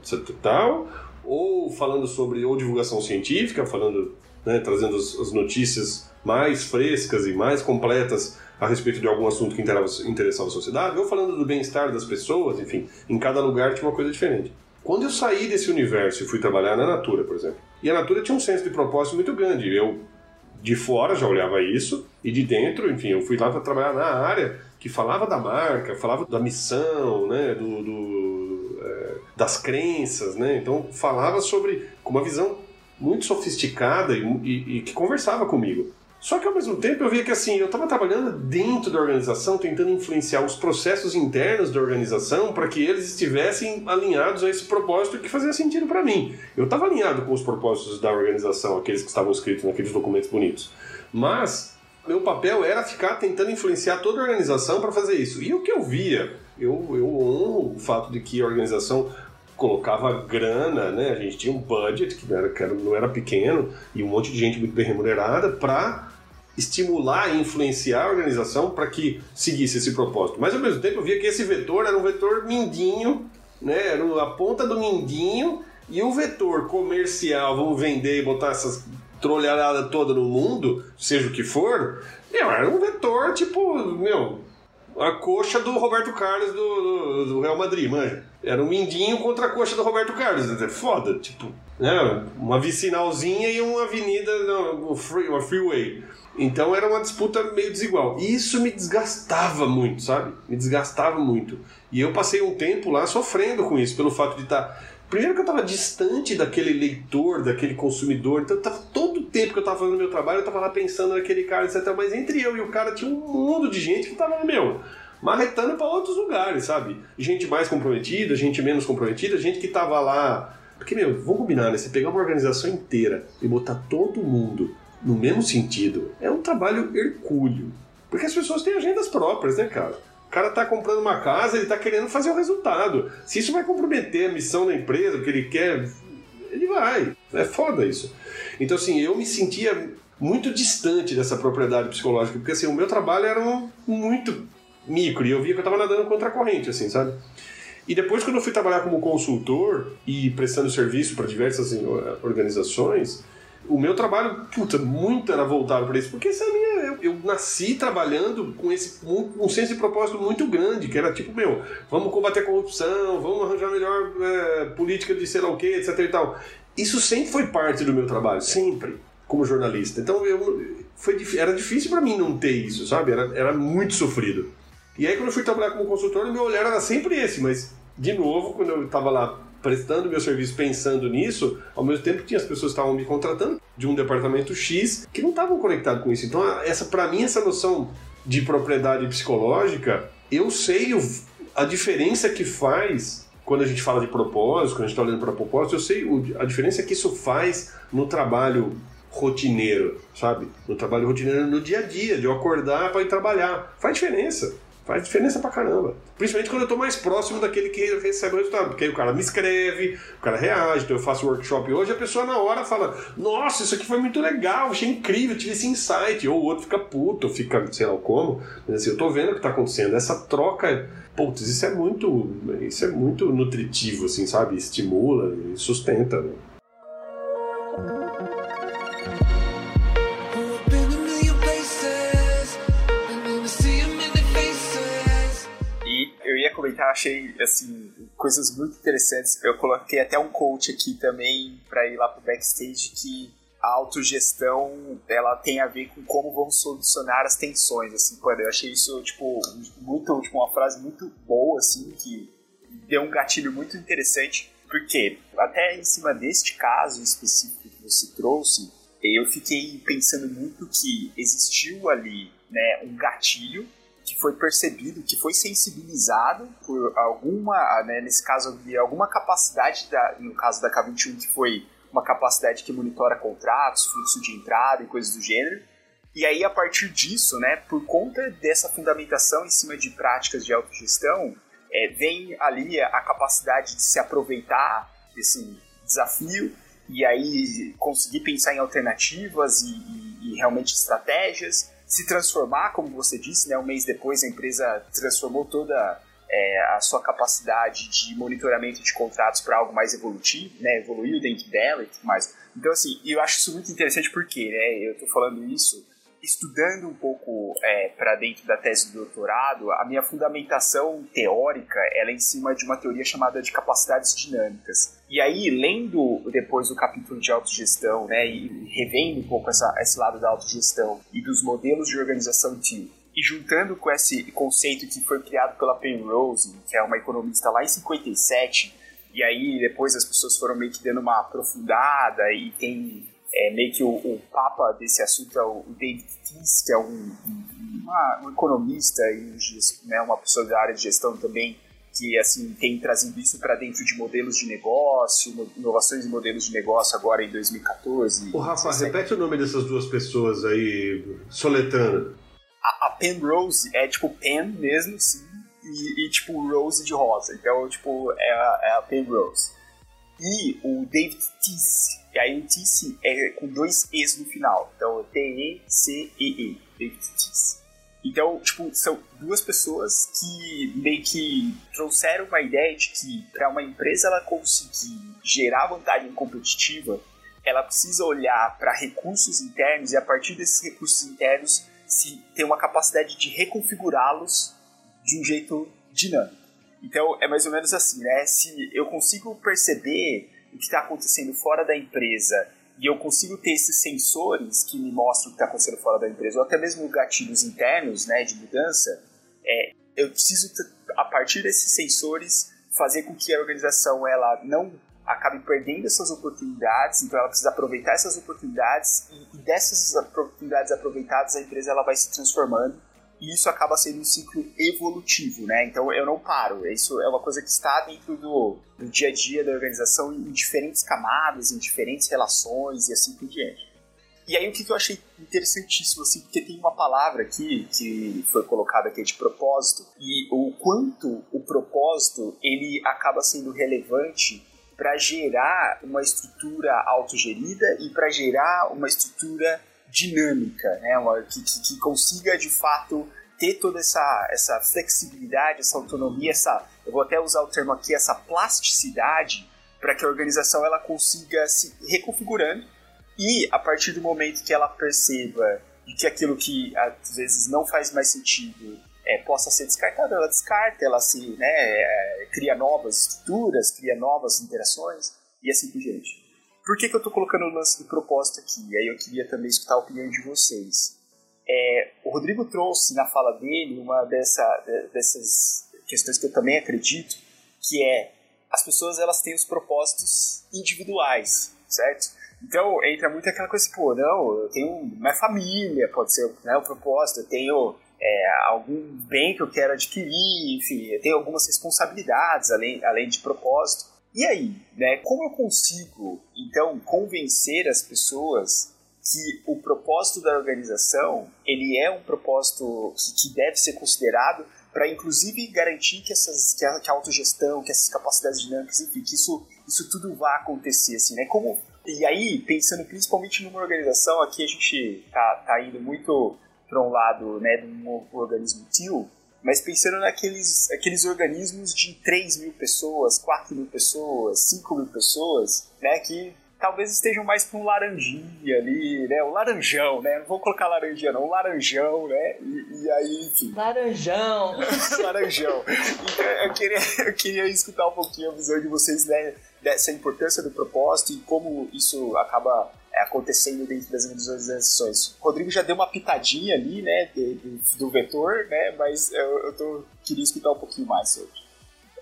etc tal, ou falando sobre ou divulgação científica, falando, né, trazendo as, as notícias mais frescas e mais completas a respeito de algum assunto que interessava, interessava a sociedade, ou falando do bem-estar das pessoas, enfim, em cada lugar tinha uma coisa diferente. Quando eu saí desse universo e fui trabalhar na Natura, por exemplo, e a Natura tinha um senso de propósito muito grande. Eu, de fora, já olhava isso, e de dentro, enfim, eu fui lá para trabalhar na área que falava da marca, falava da missão, né, do, do, é, das crenças, né, então falava sobre, com uma visão muito sofisticada e, e- e que conversava comigo. Só que ao mesmo tempo eu via que assim, eu estava trabalhando dentro da organização, tentando influenciar os processos internos da organização para que eles estivessem alinhados a esse propósito que fazia sentido para mim. Eu estava alinhado com os propósitos da organização, aqueles que estavam escritos naqueles documentos bonitos. Mas meu papel era ficar tentando influenciar toda a organização para fazer isso. E o que eu via, eu, eu honro o fato de que a organização colocava grana, né? A gente tinha um budget que não era, que não era pequeno e um monte de gente muito bem remunerada para estimular e influenciar a organização para que seguisse esse propósito. Mas ao mesmo tempo eu via que esse vetor era um vetor mindinho, né? Era a ponta do mindinho e o vetor comercial, vamos vender e botar essas trolharada toda no mundo, seja o que for, era um vetor tipo, meu, a coxa do Roberto Carlos do, do, do Real Madrid, manja. Era um mindinho contra a coxa do Roberto Carlos. É foda, tipo, né? Uma vicinalzinha e uma avenida, um uma freeway. Então era uma disputa meio desigual. E isso me desgastava muito, sabe? Me desgastava muito. E eu passei um tempo lá sofrendo com isso, pelo fato de estar. Primeiro que eu estava distante daquele leitor, daquele consumidor, então tava, todo o tempo que eu estava fazendo meu trabalho, eu estava lá pensando naquele cara, etc. Mas entre eu e o cara tinha um mundo de gente que estava, meu, marretando para outros lugares, sabe? Gente mais comprometida, gente menos comprometida, gente que estava lá. Porque, meu, vamos combinar, né? Você pegar uma organização inteira e botar todo mundo no mesmo sentido é um trabalho hercúleo. Porque as pessoas têm agendas próprias, né, cara? Cara tá comprando uma casa, ele tá querendo fazer o resultado. Se isso vai comprometer a missão da empresa, o que ele quer, ele vai. É foda isso. Então, assim, eu me sentia muito distante dessa propriedade psicológica, porque, assim, o meu trabalho era muito micro e eu via que eu tava nadando contra a corrente, assim, sabe? E depois, quando eu fui trabalhar como consultor e prestando serviço para diversas eh, organizações, o meu trabalho, puta, muito era voltado para isso, porque essa é minha, eu, eu, nasci trabalhando com esse um, um senso de propósito muito grande, que era tipo, meu, vamos combater a corrupção, vamos arranjar melhor é, política de sei lá o que, etc e tal. Isso sempre foi parte do meu trabalho, sempre, como jornalista. Então eu, foi, era difícil para mim não ter isso, sabe? Era, era muito sofrido. E aí quando eu fui trabalhar como consultor, meu olhar era sempre esse, mas de novo, quando eu estava lá prestando meu serviço pensando nisso, ao mesmo tempo tinha as pessoas que estavam me contratando de um departamento X que não estavam conectados com isso. Então, essa para mim essa noção de propriedade psicológica, eu sei o, a diferença que faz quando a gente fala de propósito, quando a gente está olhando para propósito, eu sei o, a diferença que isso faz no trabalho rotineiro, sabe? No trabalho rotineiro no dia a dia, de eu acordar para ir trabalhar. Faz diferença. Faz diferença pra caramba. Principalmente quando eu tô mais próximo daquele que recebe o resultado. Porque aí o cara me escreve, o cara reage, então eu faço workshop hoje, a pessoa na hora fala: Nossa, isso aqui foi muito legal, achei incrível, tive esse insight. Ou o outro fica puto, fica sei lá como. Mas assim, eu tô vendo o que tá acontecendo. Essa troca, putz, isso é muito. Isso é muito nutritivo, assim, sabe? Estimula sustenta. Né? Comentar, achei, assim, coisas muito interessantes. Eu coloquei até um coach aqui também para ir lá pro backstage que a autogestão, ela tem a ver com como vamos solucionar as tensões, assim, quando eu achei isso, tipo, muito, tipo, uma frase muito boa, assim, que deu um gatilho muito interessante, porque até em cima deste caso específico que você trouxe, eu fiquei pensando muito que existiu ali, né, um gatilho que foi percebido, que foi sensibilizado por alguma, né, nesse caso, alguma capacidade, da, no caso da K21, que foi uma capacidade que monitora contratos, fluxo de entrada e coisas do gênero. E aí, a partir disso, né, por conta dessa fundamentação em cima de práticas de autogestão, é, vem ali a capacidade de se aproveitar desse desafio e aí conseguir pensar em alternativas e, e, e realmente estratégias se transformar, como você disse, né? Um mês depois a empresa transformou toda é, a sua capacidade de monitoramento de contratos para algo mais evolutivo, né? Evoluiu dentro dela e tudo mais. Então, assim, eu acho isso muito interessante porque, né? Eu estou falando isso estudando um pouco é, para dentro da tese do doutorado, a minha fundamentação teórica ela é em cima de uma teoria chamada de capacidades dinâmicas. E aí, lendo depois o capítulo de autogestão, né, e revendo um pouco essa, esse lado da autogestão e dos modelos de organização TIL, e juntando com esse conceito que foi criado pela Penrose, que é uma economista lá em 57, e aí depois as pessoas foram meio que dando uma aprofundada e tem é, meio que o, o, papa desse assunto é o David Tiss, que é um, uma, um economista e né, uma pessoa da área de gestão também, que assim tem trazido isso para dentro de modelos de negócio, inovações em modelos de negócio agora em 2014. O Rafa, repete o nome dessas duas pessoas aí, soletrando. A, a Penrose é tipo Pen mesmo, sim, e, e, tipo Rose de rosa. Então, tipo, é a, é a Penrose. E o David Tiss, e aí o Tice é com dois E's no final. Então, T-E-C-E-E. David Tice. Então, tipo, são duas pessoas que meio que trouxeram uma ideia de que para uma empresa ela conseguir gerar vantagem competitiva, ela precisa olhar para recursos internos e a partir desses recursos internos se ter uma capacidade de reconfigurá-los de um jeito dinâmico. Então, é mais ou menos assim, né? Se eu consigo perceber o que está acontecendo fora da empresa e eu consigo ter esses sensores que me mostram o que está acontecendo fora da empresa, ou até mesmo gatilhos internos né, de mudança, é, eu preciso, a partir desses sensores, fazer com que a organização ela não acabe perdendo essas oportunidades, então ela precisa aproveitar essas oportunidades e, e dessas oportunidades aproveitadas a empresa ela vai se transformando e isso acaba sendo um ciclo evolutivo, né? Então eu não paro. Isso é uma coisa que está dentro do, do dia a dia da organização em diferentes camadas, em diferentes relações e assim por diante. E aí o que eu achei interessantíssimo, assim, porque tem uma palavra aqui que foi colocada aqui de propósito, e o quanto o propósito ele acaba sendo relevante para gerar uma estrutura autogerida e para gerar uma estrutura dinâmica, né? Uma, que, que, que, consiga de fato ter toda essa, essa flexibilidade, essa autonomia, essa, eu vou até usar o termo aqui, essa plasticidade para que a organização ela consiga se reconfigurando E a partir do momento que ela perceba que aquilo que às vezes não faz mais sentido é, possa ser descartado, ela descarta, ela se né, é, cria novas estruturas, cria novas interações e assim por diante. Por que, que eu estou colocando o lance do propósito aqui? E aí eu queria também escutar a opinião de vocês. É, o Rodrigo trouxe na fala dele uma dessa, dessas questões que eu também acredito, que é as pessoas elas têm os propósitos individuais, certo? Então entra muito aquela coisa, pô, não, eu tenho uma família, pode ser né, o propósito, eu tenho é, algum bem que eu quero adquirir, enfim, eu tenho algumas responsabilidades além, além de propósito. E aí, né, como eu consigo, então, convencer as pessoas que o propósito da organização, ele é um propósito que, deve ser considerado para, inclusive, garantir que, essas, que, a, que a autogestão, que essas capacidades dinâmicas, enfim, que isso, isso tudo vá acontecer, assim, né? Como, e aí, pensando principalmente numa organização, aqui a gente tá, tá indo muito para um lado, né, de um organismo tio, mas pensando naqueles aqueles organismos de 3 mil pessoas, 4 mil pessoas, 5 mil pessoas, né, que talvez estejam mais para um laranjinha ali, né, um laranjão, né, não vou colocar laranjinha não, um laranjão, né, e, e aí, enfim. Laranjão! laranjão. Então, eu queria, eu queria escutar um pouquinho a visão de vocês, né, dessa importância do propósito e como isso acaba acontecendo dentro das organizações. O Rodrigo já deu uma pitadinha ali, né, do, do vetor, né, mas eu, eu tô, queria escutar um pouquinho mais sobre.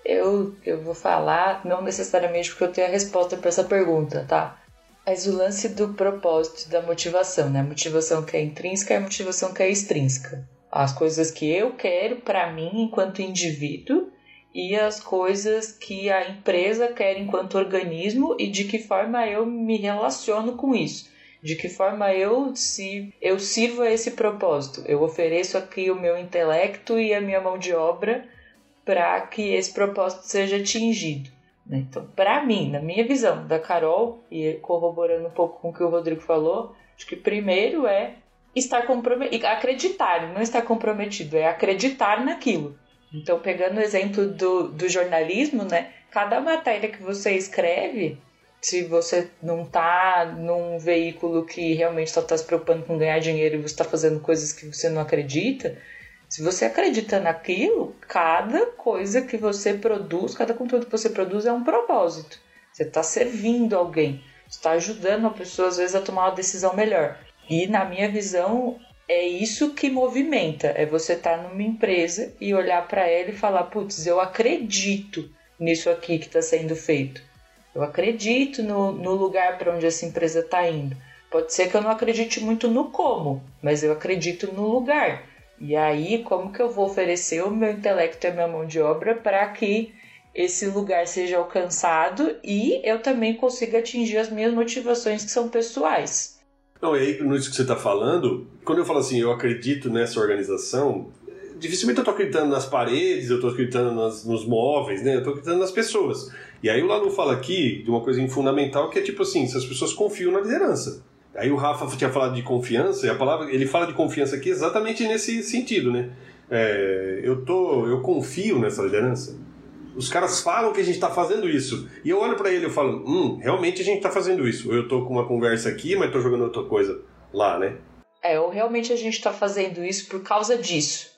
Eu, eu vou falar, não necessariamente porque eu tenho a resposta para essa pergunta, tá? Mas o lance do propósito, da motivação, né? A motivação que é intrínseca e a motivação que é extrínseca. As coisas que eu quero para mim enquanto indivíduo e as coisas que a empresa quer enquanto organismo e de que forma eu me relaciono com isso. De que forma eu se eu sirvo a esse propósito. Eu ofereço aqui o meu intelecto e a minha mão de obra para que esse propósito seja atingido. Né? Então, para mim, na minha visão da Carol, e corroborando um pouco com o que o Rodrigo falou, acho que primeiro é estar comprometido, acreditar, não estar comprometido, é acreditar naquilo. Então, pegando o exemplo do, do jornalismo, né? Cada matéria que você escreve, se você não está num veículo que realmente só está se preocupando com ganhar dinheiro e você está fazendo coisas que você não acredita, se você acredita naquilo, cada coisa que você produz, cada conteúdo que você produz é um propósito. Você está servindo alguém, está ajudando a pessoa às vezes a tomar uma decisão melhor. E na minha visão, é isso que movimenta. É você estar tá numa empresa e olhar para ela e falar: putz, eu acredito nisso aqui que está sendo feito. Eu acredito no, no lugar para onde essa empresa está indo. Pode ser que eu não acredite muito no como, mas eu acredito no lugar. E aí, como que eu vou oferecer o meu intelecto e a minha mão de obra para que esse lugar seja alcançado e eu também consiga atingir as minhas motivações que são pessoais. Não, e aí, nisso que você está falando, quando eu falo assim, eu acredito nessa organização, dificilmente eu estou acreditando nas paredes, eu estou acreditando nas, nos móveis, né? Eu estou acreditando nas pessoas. E aí o Lalo fala aqui de uma coisa fundamental que é tipo assim, se as pessoas confiam na liderança. Aí o Rafa tinha falado de confiança, e a palavra, ele fala de confiança aqui exatamente nesse sentido, né? É, eu, tô, eu confio nessa liderança. Os caras falam que a gente está fazendo isso. E eu olho para ele e falo, hum, realmente a gente está fazendo isso. Ou eu tô com uma conversa aqui, mas tô jogando outra coisa lá, né? É, ou realmente a gente está fazendo isso por causa disso,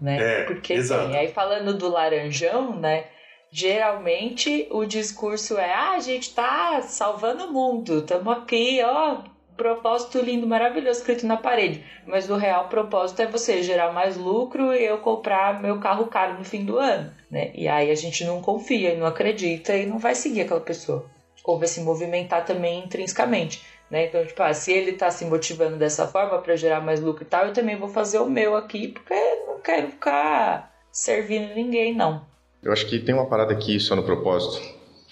né? É, Porque exato. Assim, aí falando do laranjão, né? Geralmente o discurso é: ah, a gente tá salvando o mundo, estamos aqui, ó, propósito lindo, maravilhoso escrito na parede. Mas o real propósito é você gerar mais lucro e eu comprar meu carro caro no fim do ano, né? E aí a gente não confia e não acredita e não vai seguir aquela pessoa. Ou vai se movimentar também intrinsecamente, né? Então, tipo, ah, se ele tá se motivando dessa forma para gerar mais lucro e tal, eu também vou fazer o meu aqui porque não quero ficar servindo ninguém, não. Eu acho que tem uma parada aqui só no propósito,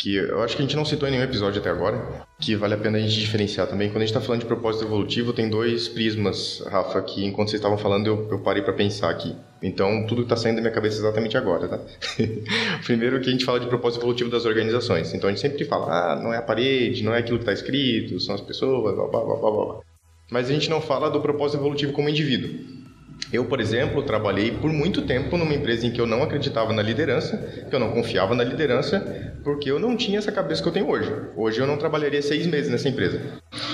que eu acho que a gente não citou em nenhum episódio até agora, que vale a pena a gente diferenciar também. Quando a gente está falando de propósito evolutivo, tem dois prismas, Rafa, que enquanto vocês estavam falando eu, eu parei para pensar aqui. Então, tudo está saindo da minha cabeça exatamente agora, tá? Primeiro que a gente fala de propósito evolutivo das organizações. Então, a gente sempre fala, ah, não é a parede, não é aquilo que está escrito, são as pessoas, blá, blá, blá, blá, blá. Mas a gente não fala do propósito evolutivo como indivíduo. Eu, por exemplo, trabalhei por muito tempo numa empresa em que eu não acreditava na liderança, que eu não confiava na liderança, porque eu não tinha essa cabeça que eu tenho hoje. Hoje eu não trabalharia seis meses nessa empresa.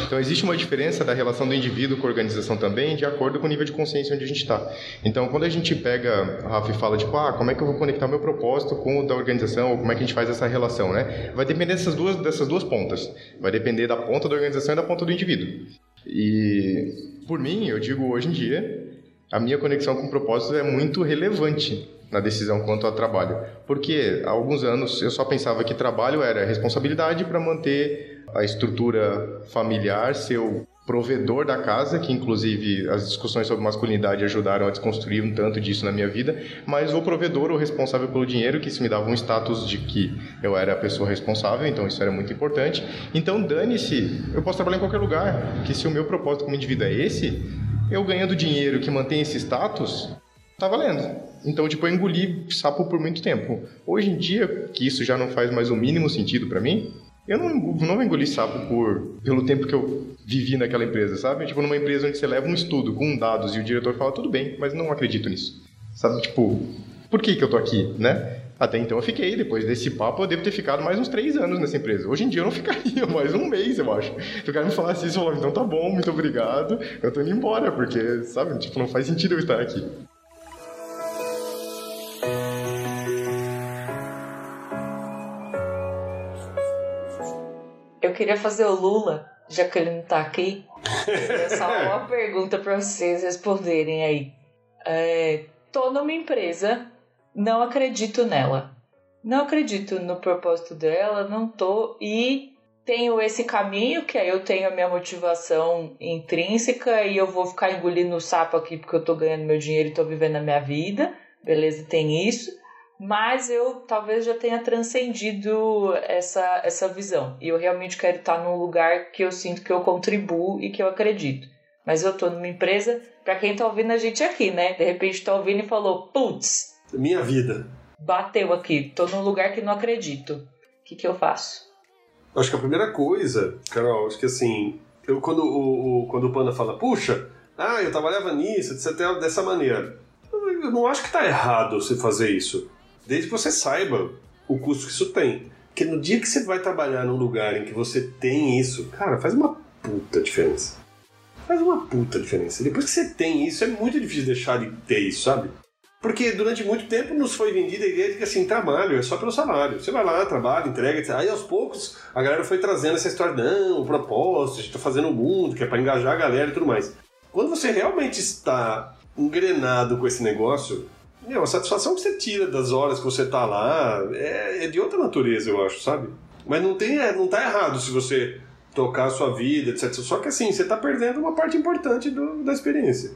Então existe uma diferença da relação do indivíduo com a organização também, de acordo com o nível de consciência onde a gente está. Então quando a gente pega, a Rafa, e fala tipo, ah, como é que eu vou conectar meu propósito com o da organização, ou como é que a gente faz essa relação, né? Vai depender dessas duas, dessas duas pontas. Vai depender da ponta da organização e da ponta do indivíduo. E por mim, eu digo hoje em dia, a minha conexão com o propósito é muito relevante na decisão quanto ao trabalho. Porque há alguns anos eu só pensava que trabalho era responsabilidade para manter a estrutura familiar, ser o provedor da casa, que inclusive as discussões sobre masculinidade ajudaram a desconstruir um tanto disso na minha vida, mas o provedor, o responsável pelo dinheiro, que isso me dava um status de que eu era a pessoa responsável, então isso era muito importante. Então dane-se, eu posso trabalhar em qualquer lugar, que se o meu propósito como indivíduo é esse, eu ganhando dinheiro que mantém esse status, tá valendo. Então, tipo, eu engoli sapo por muito tempo. Hoje em dia, que isso já não faz mais o mínimo sentido para mim, eu não, não engoli sapo por, pelo tempo que eu vivi naquela empresa, sabe? Tipo, numa empresa onde você leva um estudo com dados e o diretor fala, tudo bem, mas não acredito nisso. Sabe, tipo, por que que eu tô aqui, né? Até então eu fiquei, depois desse papo eu devo ter ficado mais uns três anos nessa empresa. Hoje em dia eu não ficaria, mais um mês eu acho. Se o cara me falasse isso, eu falava, então tá bom, muito obrigado, eu tô indo embora, porque, sabe, tipo, não faz sentido eu estar aqui. Queria fazer o Lula, já que ele não tá aqui. É só uma pergunta para vocês responderem aí. É, tô numa empresa, não acredito nela. Não acredito no propósito dela, não tô. E tenho esse caminho, que aí eu tenho a minha motivação intrínseca e eu vou ficar engolindo o sapo aqui porque eu tô ganhando meu dinheiro e tô vivendo a minha vida. Beleza, tem isso mas eu talvez já tenha transcendido essa, essa visão. E eu realmente quero estar num lugar que eu sinto que eu contribuo e que eu acredito. Mas eu tô numa empresa, para quem tá ouvindo a gente aqui, né? De repente tá ouvindo e falou, putz. Minha vida. Bateu aqui, tô num lugar que não acredito. O que, que eu faço? Acho que a primeira coisa, Carol, acho que assim, eu, quando, o, o, quando o Panda fala, puxa, ah, eu trabalhava nisso, etc, dessa maneira. Eu não acho que tá errado você fazer isso desde que você saiba o custo que isso tem. Porque no dia que você vai trabalhar num lugar em que você tem isso, cara, faz uma puta diferença. Faz uma puta diferença. Depois que você tem isso, é muito difícil deixar de ter isso, sabe? Porque durante muito tempo nos foi vendida a ideia de que assim, trabalho é só pelo salário. Você vai lá, trabalha, entrega, etc. Aí aos poucos a galera foi trazendo essa história, não, o propósito, a gente tá fazendo o mundo, que é pra engajar a galera e tudo mais. Quando você realmente está engrenado com esse negócio, meu, a satisfação que você tira das horas que você tá lá é, é de outra natureza, eu acho, sabe? Mas não, tem, é, não tá errado se você tocar a sua vida, etc. Só que assim, você tá perdendo uma parte importante do, da experiência.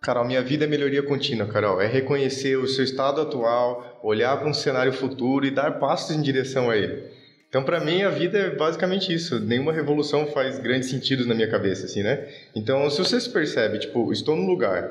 Carol, minha vida é melhoria contínua, Carol. É reconhecer o seu estado atual, olhar para um cenário futuro e dar passos em direção a ele. Então, para mim, a vida é basicamente isso. Nenhuma revolução faz grandes sentidos na minha cabeça, assim, né? Então, se você se percebe, tipo, estou num lugar,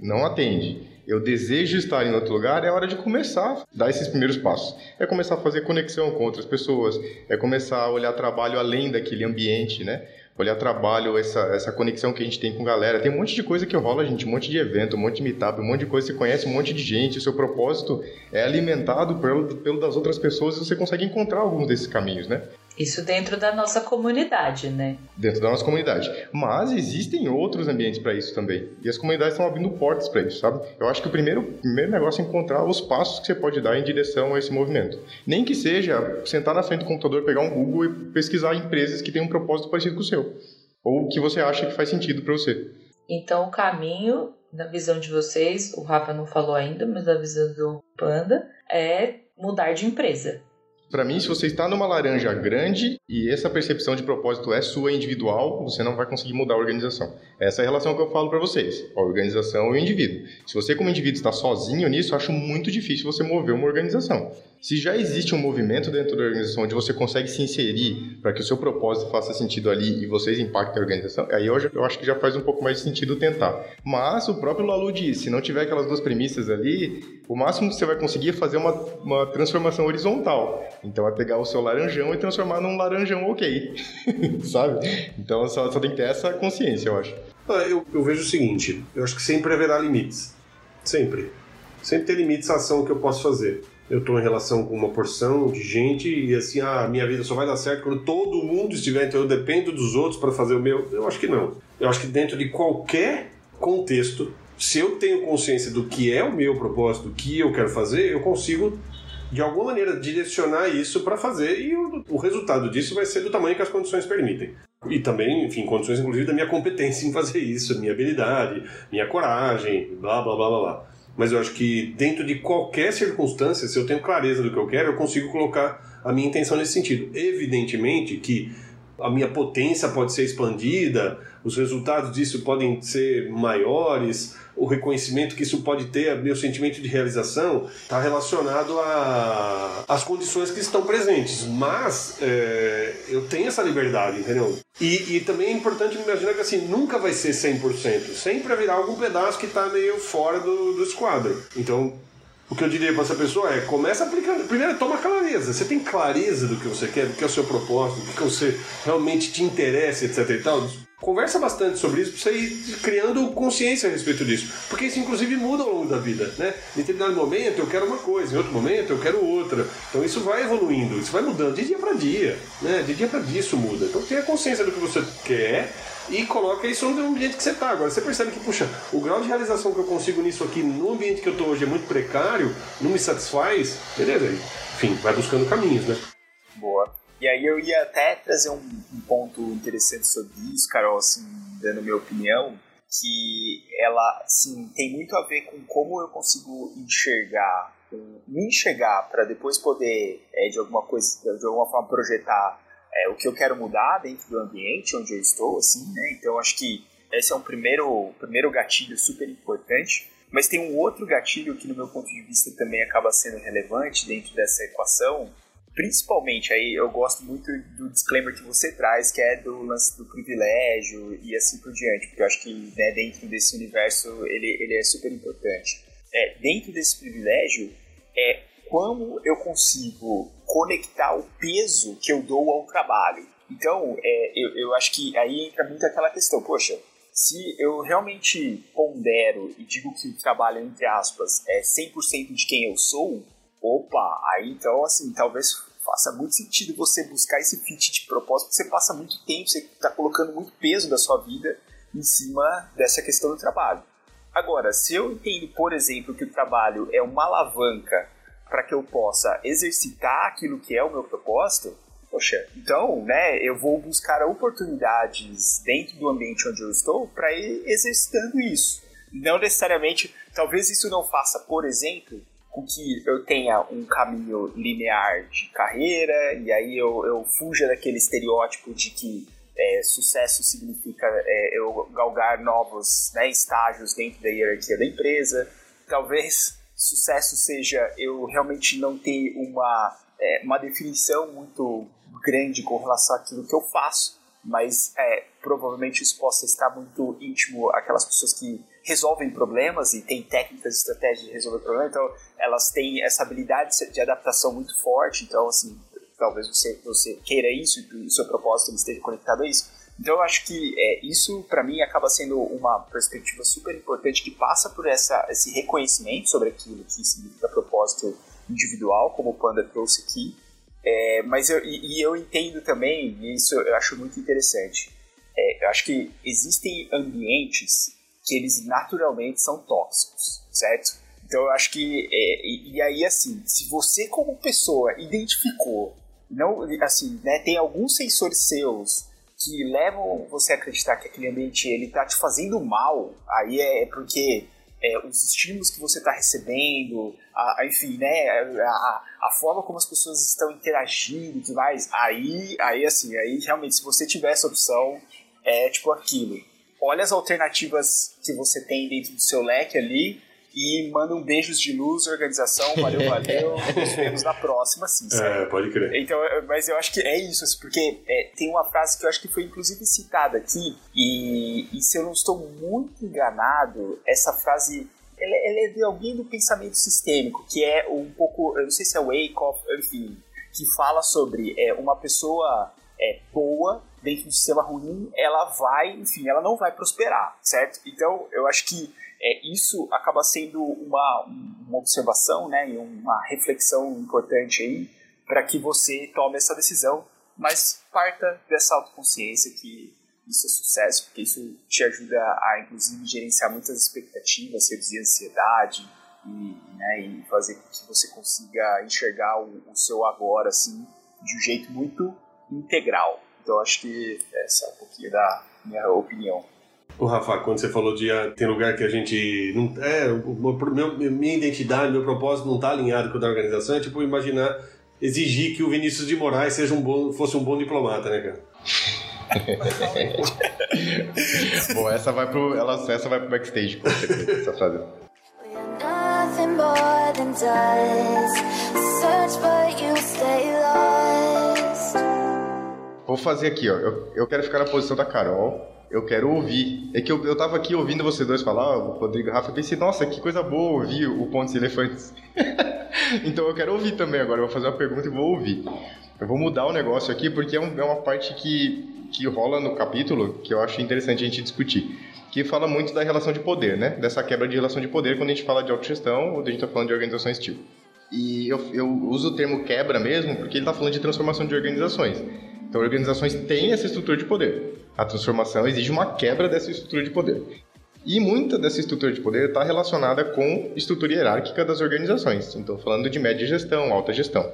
não atende, eu desejo estar em outro lugar, é hora de começar a dar esses primeiros passos. É começar a fazer conexão com outras pessoas, é começar a olhar trabalho além daquele ambiente, né? Olhar trabalho, essa, essa conexão que a gente tem com galera. Tem um monte de coisa que rola, gente, um monte de evento, um monte de meetup, um monte de coisa, você conhece um monte de gente, o seu propósito é alimentado pelo, pelo das outras pessoas e você consegue encontrar alguns desses caminhos, né? Isso dentro da nossa comunidade, né? Dentro da nossa comunidade. Mas existem outros ambientes para isso também. E as comunidades estão abrindo portas para isso, sabe? Eu acho que o primeiro, primeiro negócio é encontrar os passos que você pode dar em direção a esse movimento. Nem que seja sentar na frente do computador, pegar um Google e pesquisar empresas que têm um propósito parecido com o seu. Ou que você acha que faz sentido para você. Então, o caminho, na visão de vocês, o Rafa não falou ainda, mas na visão do Panda, é mudar de empresa para mim, se você está numa laranja grande e essa percepção de propósito é sua individual, você não vai conseguir mudar a organização. Essa é a relação que eu falo para vocês, a organização e o indivíduo. Se você como indivíduo está sozinho nisso, acho muito difícil você mover uma organização. Se já existe um movimento dentro da organização onde você consegue se inserir para que o seu propósito faça sentido ali e vocês impactem a organização, aí eu, já, eu acho que já faz um pouco mais de sentido tentar. Mas o próprio Lalu disse, se não tiver aquelas duas premissas ali, o máximo que você vai conseguir é fazer uma, uma transformação horizontal. Então é pegar o seu laranjão e transformar num laranjão ok, sabe? Então só, só tem que ter essa consciência, eu acho. Ah, Eu, eu vejo o seguinte: eu acho que sempre haverá limites. Sempre. Sempre tem limites à ação que eu posso fazer. Eu estou em relação com uma porção de gente e assim, ah, minha vida só vai dar certo quando todo mundo estiver, então eu dependo dos outros para fazer o meu. Eu acho que não. Eu acho que dentro de qualquer contexto, se eu tenho consciência do que é o meu propósito, do que eu quero fazer, eu consigo de alguma maneira direcionar isso para fazer e o, o resultado disso vai ser do tamanho que as condições permitem. E também, enfim, condições inclusive da minha competência em fazer isso, minha habilidade, minha coragem, blá blá blá blá blá. Mas eu acho que dentro de qualquer circunstância, se eu tenho clareza do que eu quero, eu consigo colocar a minha intenção nesse sentido. Evidentemente que a minha potência pode ser expandida, os resultados disso podem ser maiores, o reconhecimento que isso pode ter, meu sentimento de realização, está relacionado às condições que estão presentes. Mas é, eu tenho essa liberdade, entendeu? E, e também é importante imaginar que assim, nunca vai ser 100%. Sempre haverá algum pedaço que está meio fora do, do esquadro. Então, o que eu diria para essa pessoa é: começa aplicando. Primeiro, toma clareza. Você tem clareza do que você quer, do que é o seu propósito, do que você realmente te interessa, etc e tal. Conversa bastante sobre isso para você ir criando consciência a respeito disso. Porque isso, inclusive, muda ao longo da vida. Né? Em determinado momento eu quero uma coisa, em outro momento eu quero outra. Então isso vai evoluindo, isso vai mudando de dia para dia. Né? De dia para dia isso muda. Então tenha consciência do que você quer e coloca isso no ambiente que você está. Agora, você percebe que, puxa, o grau de realização que eu consigo nisso aqui, no ambiente que eu estou hoje, é muito precário, não me satisfaz, beleza. Enfim, vai buscando caminhos, né? Boa. E aí eu ia até trazer um, um ponto interessante sobre isso, Carol, assim, dando minha opinião, que ela, assim, tem muito a ver com como eu consigo enxergar, me enxergar para depois poder, é, de alguma coisa, de alguma forma projetar é, o que eu quero mudar dentro do ambiente onde eu estou, assim, né? Então acho que esse é um primeiro, primeiro gatilho super importante. Mas tem um outro gatilho que, no meu ponto de vista, também acaba sendo relevante dentro dessa equação, principalmente aí eu gosto muito do disclaimer que você traz, que é do lance do privilégio e assim por diante, porque eu acho que né, dentro desse universo ele, ele é super importante. É, dentro desse privilégio, é como eu consigo conectar o peso que eu dou ao trabalho. Então, é, eu, eu acho que aí entra muito aquela questão, poxa, se eu realmente pondero e digo que o trabalho, entre aspas, é 100% de quem eu sou, opa, aí então, assim, talvez faça muito sentido você buscar esse fit de propósito, porque você passa muito tempo, você está colocando muito peso da sua vida em cima dessa questão do trabalho. Agora, se eu entendo, por exemplo, que o trabalho é uma alavanca para que eu possa exercitar aquilo que é o meu propósito, poxa, então, né, eu vou buscar oportunidades dentro do ambiente onde eu estou para ir exercitando isso. Não necessariamente, talvez isso não faça, por exemplo, com que eu tenha um caminho linear de carreira e aí eu, eu fuja daquele estereótipo de que é, sucesso significa é, eu galgar novos né, estágios dentro da hierarquia da empresa. Talvez sucesso seja eu realmente não ter uma, é, uma definição muito grande com relação àquilo que eu faço, mas é, provavelmente isso possa estar muito íntimo àquelas pessoas que resolvem problemas e têm técnicas e estratégias de resolver problemas, então elas têm essa habilidade de adaptação muito forte, então assim, talvez você, você queira isso e o seu propósito esteja conectado a isso. Então eu acho que é, isso para mim acaba sendo uma perspectiva super importante que passa por essa, esse reconhecimento sobre aquilo que significa propósito individual, como o Panda trouxe aqui. É, mas eu, e, e, eu entendo também, e isso eu acho muito interessante, é, eu acho que existem ambientes que eles naturalmente são tóxicos, certo? Então eu acho que, é, e, e, aí assim, se você como pessoa identificou, não, assim, né, tem alguns sensores seus que levam você a acreditar que aquele ambiente ele tá te fazendo mal, aí é porque é, os estímulos que você está recebendo, a, a, enfim, né, a, a, forma como as pessoas estão interagindo e tudo mais, aí, aí assim, aí realmente se você tiver essa opção, é tipo aquilo. Olha as alternativas que você tem dentro do seu leque ali e manda um beijos de luz, organização, valeu, valeu, nos vemos na próxima, sim, É, pode crer. Então, mas eu acho que é isso, assim, porque é, tem uma frase que eu acho que foi inclusive citada aqui, e, e se eu não estou muito enganado, essa frase ela, ela, é de alguém do pensamento sistêmico, que é um pouco, eu não sei se é Wyckoff, enfim, que fala sobre é, uma pessoa é, boa dentro do sistema ruim, ela vai, enfim, ela não vai prosperar, certo? Então, eu acho que é, isso acaba sendo uma, uma observação, né, e uma reflexão importante aí para que você tome essa decisão, mas parta dessa autoconsciência que isso é sucesso, porque isso te ajuda a, inclusive, gerenciar muitas expectativas, reduzir a ansiedade e, né, e fazer com que você consiga enxergar o, o seu agora, assim, de um jeito muito integral. Então, acho que essa é um pouquinho da minha opinião. O Rafa, quando você falou de ah, tem lugar que a gente não é, o meu, minha identidade, meu propósito não está alinhado com o da organização, é tipo imaginar exigir que o Vinícius de Moraes seja um bom, fosse um bom diplomata, né, cara? Bom, essa vai pro, ela, essa vai pro backstage, com certeza, essa frase. Vou fazer aqui, ó. Eu, eu quero ficar na posição da Carol. Eu quero ouvir. É que eu, eu tava aqui ouvindo vocês dois falar, o Rodrigo e o Rafa, eu pensei, nossa, que coisa boa ouvir o Pontos Elefantes. então eu quero ouvir também agora. Eu vou fazer uma pergunta e vou ouvir. Eu vou mudar o negócio aqui porque é, um, é uma parte que, que rola no capítulo que eu acho interessante a gente discutir. Que fala muito da relação de poder, né? Dessa quebra de relação de poder quando a gente fala de autogestão ou a gente está falando de organizações tipo. E eu, eu uso o termo quebra mesmo porque ele está falando de transformação de organizações. Então, organizações têm essa estrutura de poder. A transformação exige uma quebra dessa estrutura de poder. E muita dessa estrutura de poder está relacionada com estrutura hierárquica das organizações. Então, falando de média gestão, alta gestão.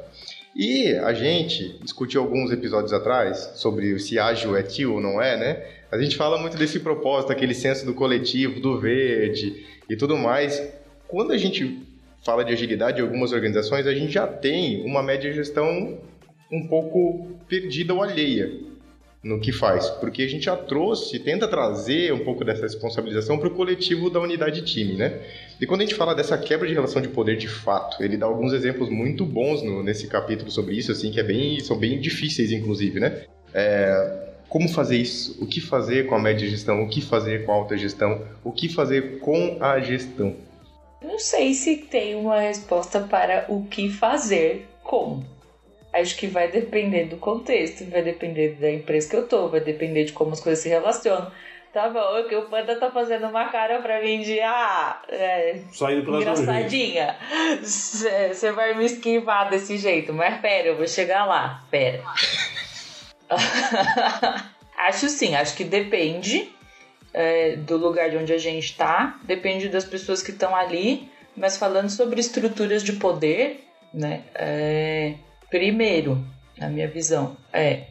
E a gente discutiu alguns episódios atrás sobre se ágil é tio ou não é, né? A gente fala muito desse propósito, aquele senso do coletivo, do verde e tudo mais. Quando a gente fala de agilidade em algumas organizações, a gente já tem uma média gestão um pouco perdida ou alheia no que faz, porque a gente já trouxe, tenta trazer um pouco dessa responsabilização para o coletivo da unidade time, né? E quando a gente fala dessa quebra de relação de poder de fato, ele dá alguns exemplos muito bons no, nesse capítulo sobre isso, assim, que é bem, são bem difíceis, inclusive, né? É, como fazer isso? O que fazer com a média gestão? O que fazer com a alta gestão? O que fazer com a gestão? Não sei se tem uma resposta para o que fazer com. Acho que vai depender do contexto, vai depender da empresa que eu tô, vai depender de como as coisas se relacionam. Tá bom, que o Panda tá fazendo uma cara pra mim de ah, é, Só indo pela engraçadinha. Você vai me esquivar desse jeito, mas pera, eu vou chegar lá. Pera. acho sim, acho que depende é, do lugar de onde a gente tá, depende das pessoas que estão ali, mas falando sobre estruturas de poder, né? É, Primeiro, na minha visão, é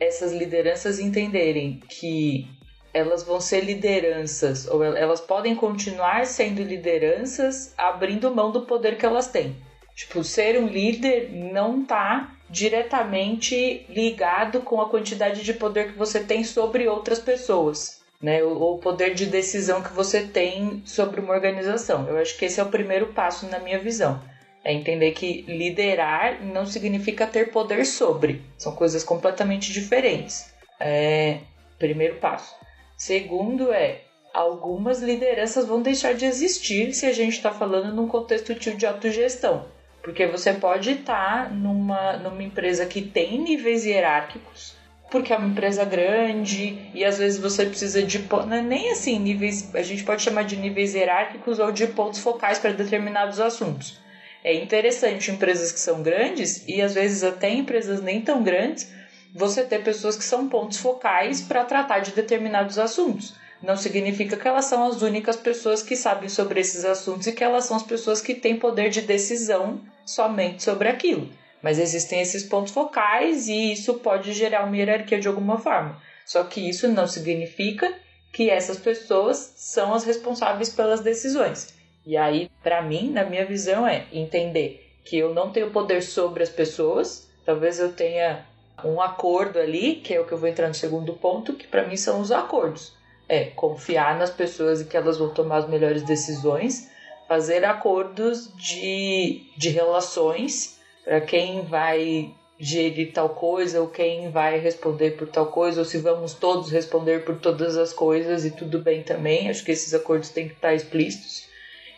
essas lideranças entenderem que elas vão ser lideranças, ou elas podem continuar sendo lideranças abrindo mão do poder que elas têm. Tipo, ser um líder não tá diretamente ligado com a quantidade de poder que você tem sobre outras pessoas, né? Ou o poder de decisão que você tem sobre uma organização. Eu acho que esse é o primeiro passo na minha visão. É entender que liderar não significa ter poder sobre. São coisas completamente diferentes. É, primeiro passo. Segundo é, algumas lideranças vão deixar de existir se a gente está falando num contexto de autogestão. Porque você pode estar tá numa, numa empresa que tem níveis hierárquicos, porque é uma empresa grande e às vezes você precisa de é nem assim níveis a gente pode chamar de níveis hierárquicos ou de pontos focais para determinados assuntos é interessante empresas que são grandes e às vezes até empresas nem tão grandes, você ter pessoas que são pontos focais para tratar de determinados assuntos. Não significa que elas são as únicas pessoas que sabem sobre esses assuntos e que elas são as pessoas que têm poder de decisão somente sobre aquilo. Mas existem esses pontos focais e isso pode gerar uma hierarquia de alguma forma. Só que isso não significa que essas pessoas são as responsáveis pelas decisões. E aí, para mim, na minha visão, é entender que eu não tenho poder sobre as pessoas. Talvez eu tenha um acordo ali, que é o que eu vou entrar no segundo ponto, que para mim são os acordos. É confiar nas pessoas e que elas vão tomar as melhores decisões, fazer acordos de, de relações para quem vai gerir tal coisa, ou quem vai responder por tal coisa, ou se vamos todos responder por todas as coisas e tudo bem também. Acho que esses acordos têm que estar explícitos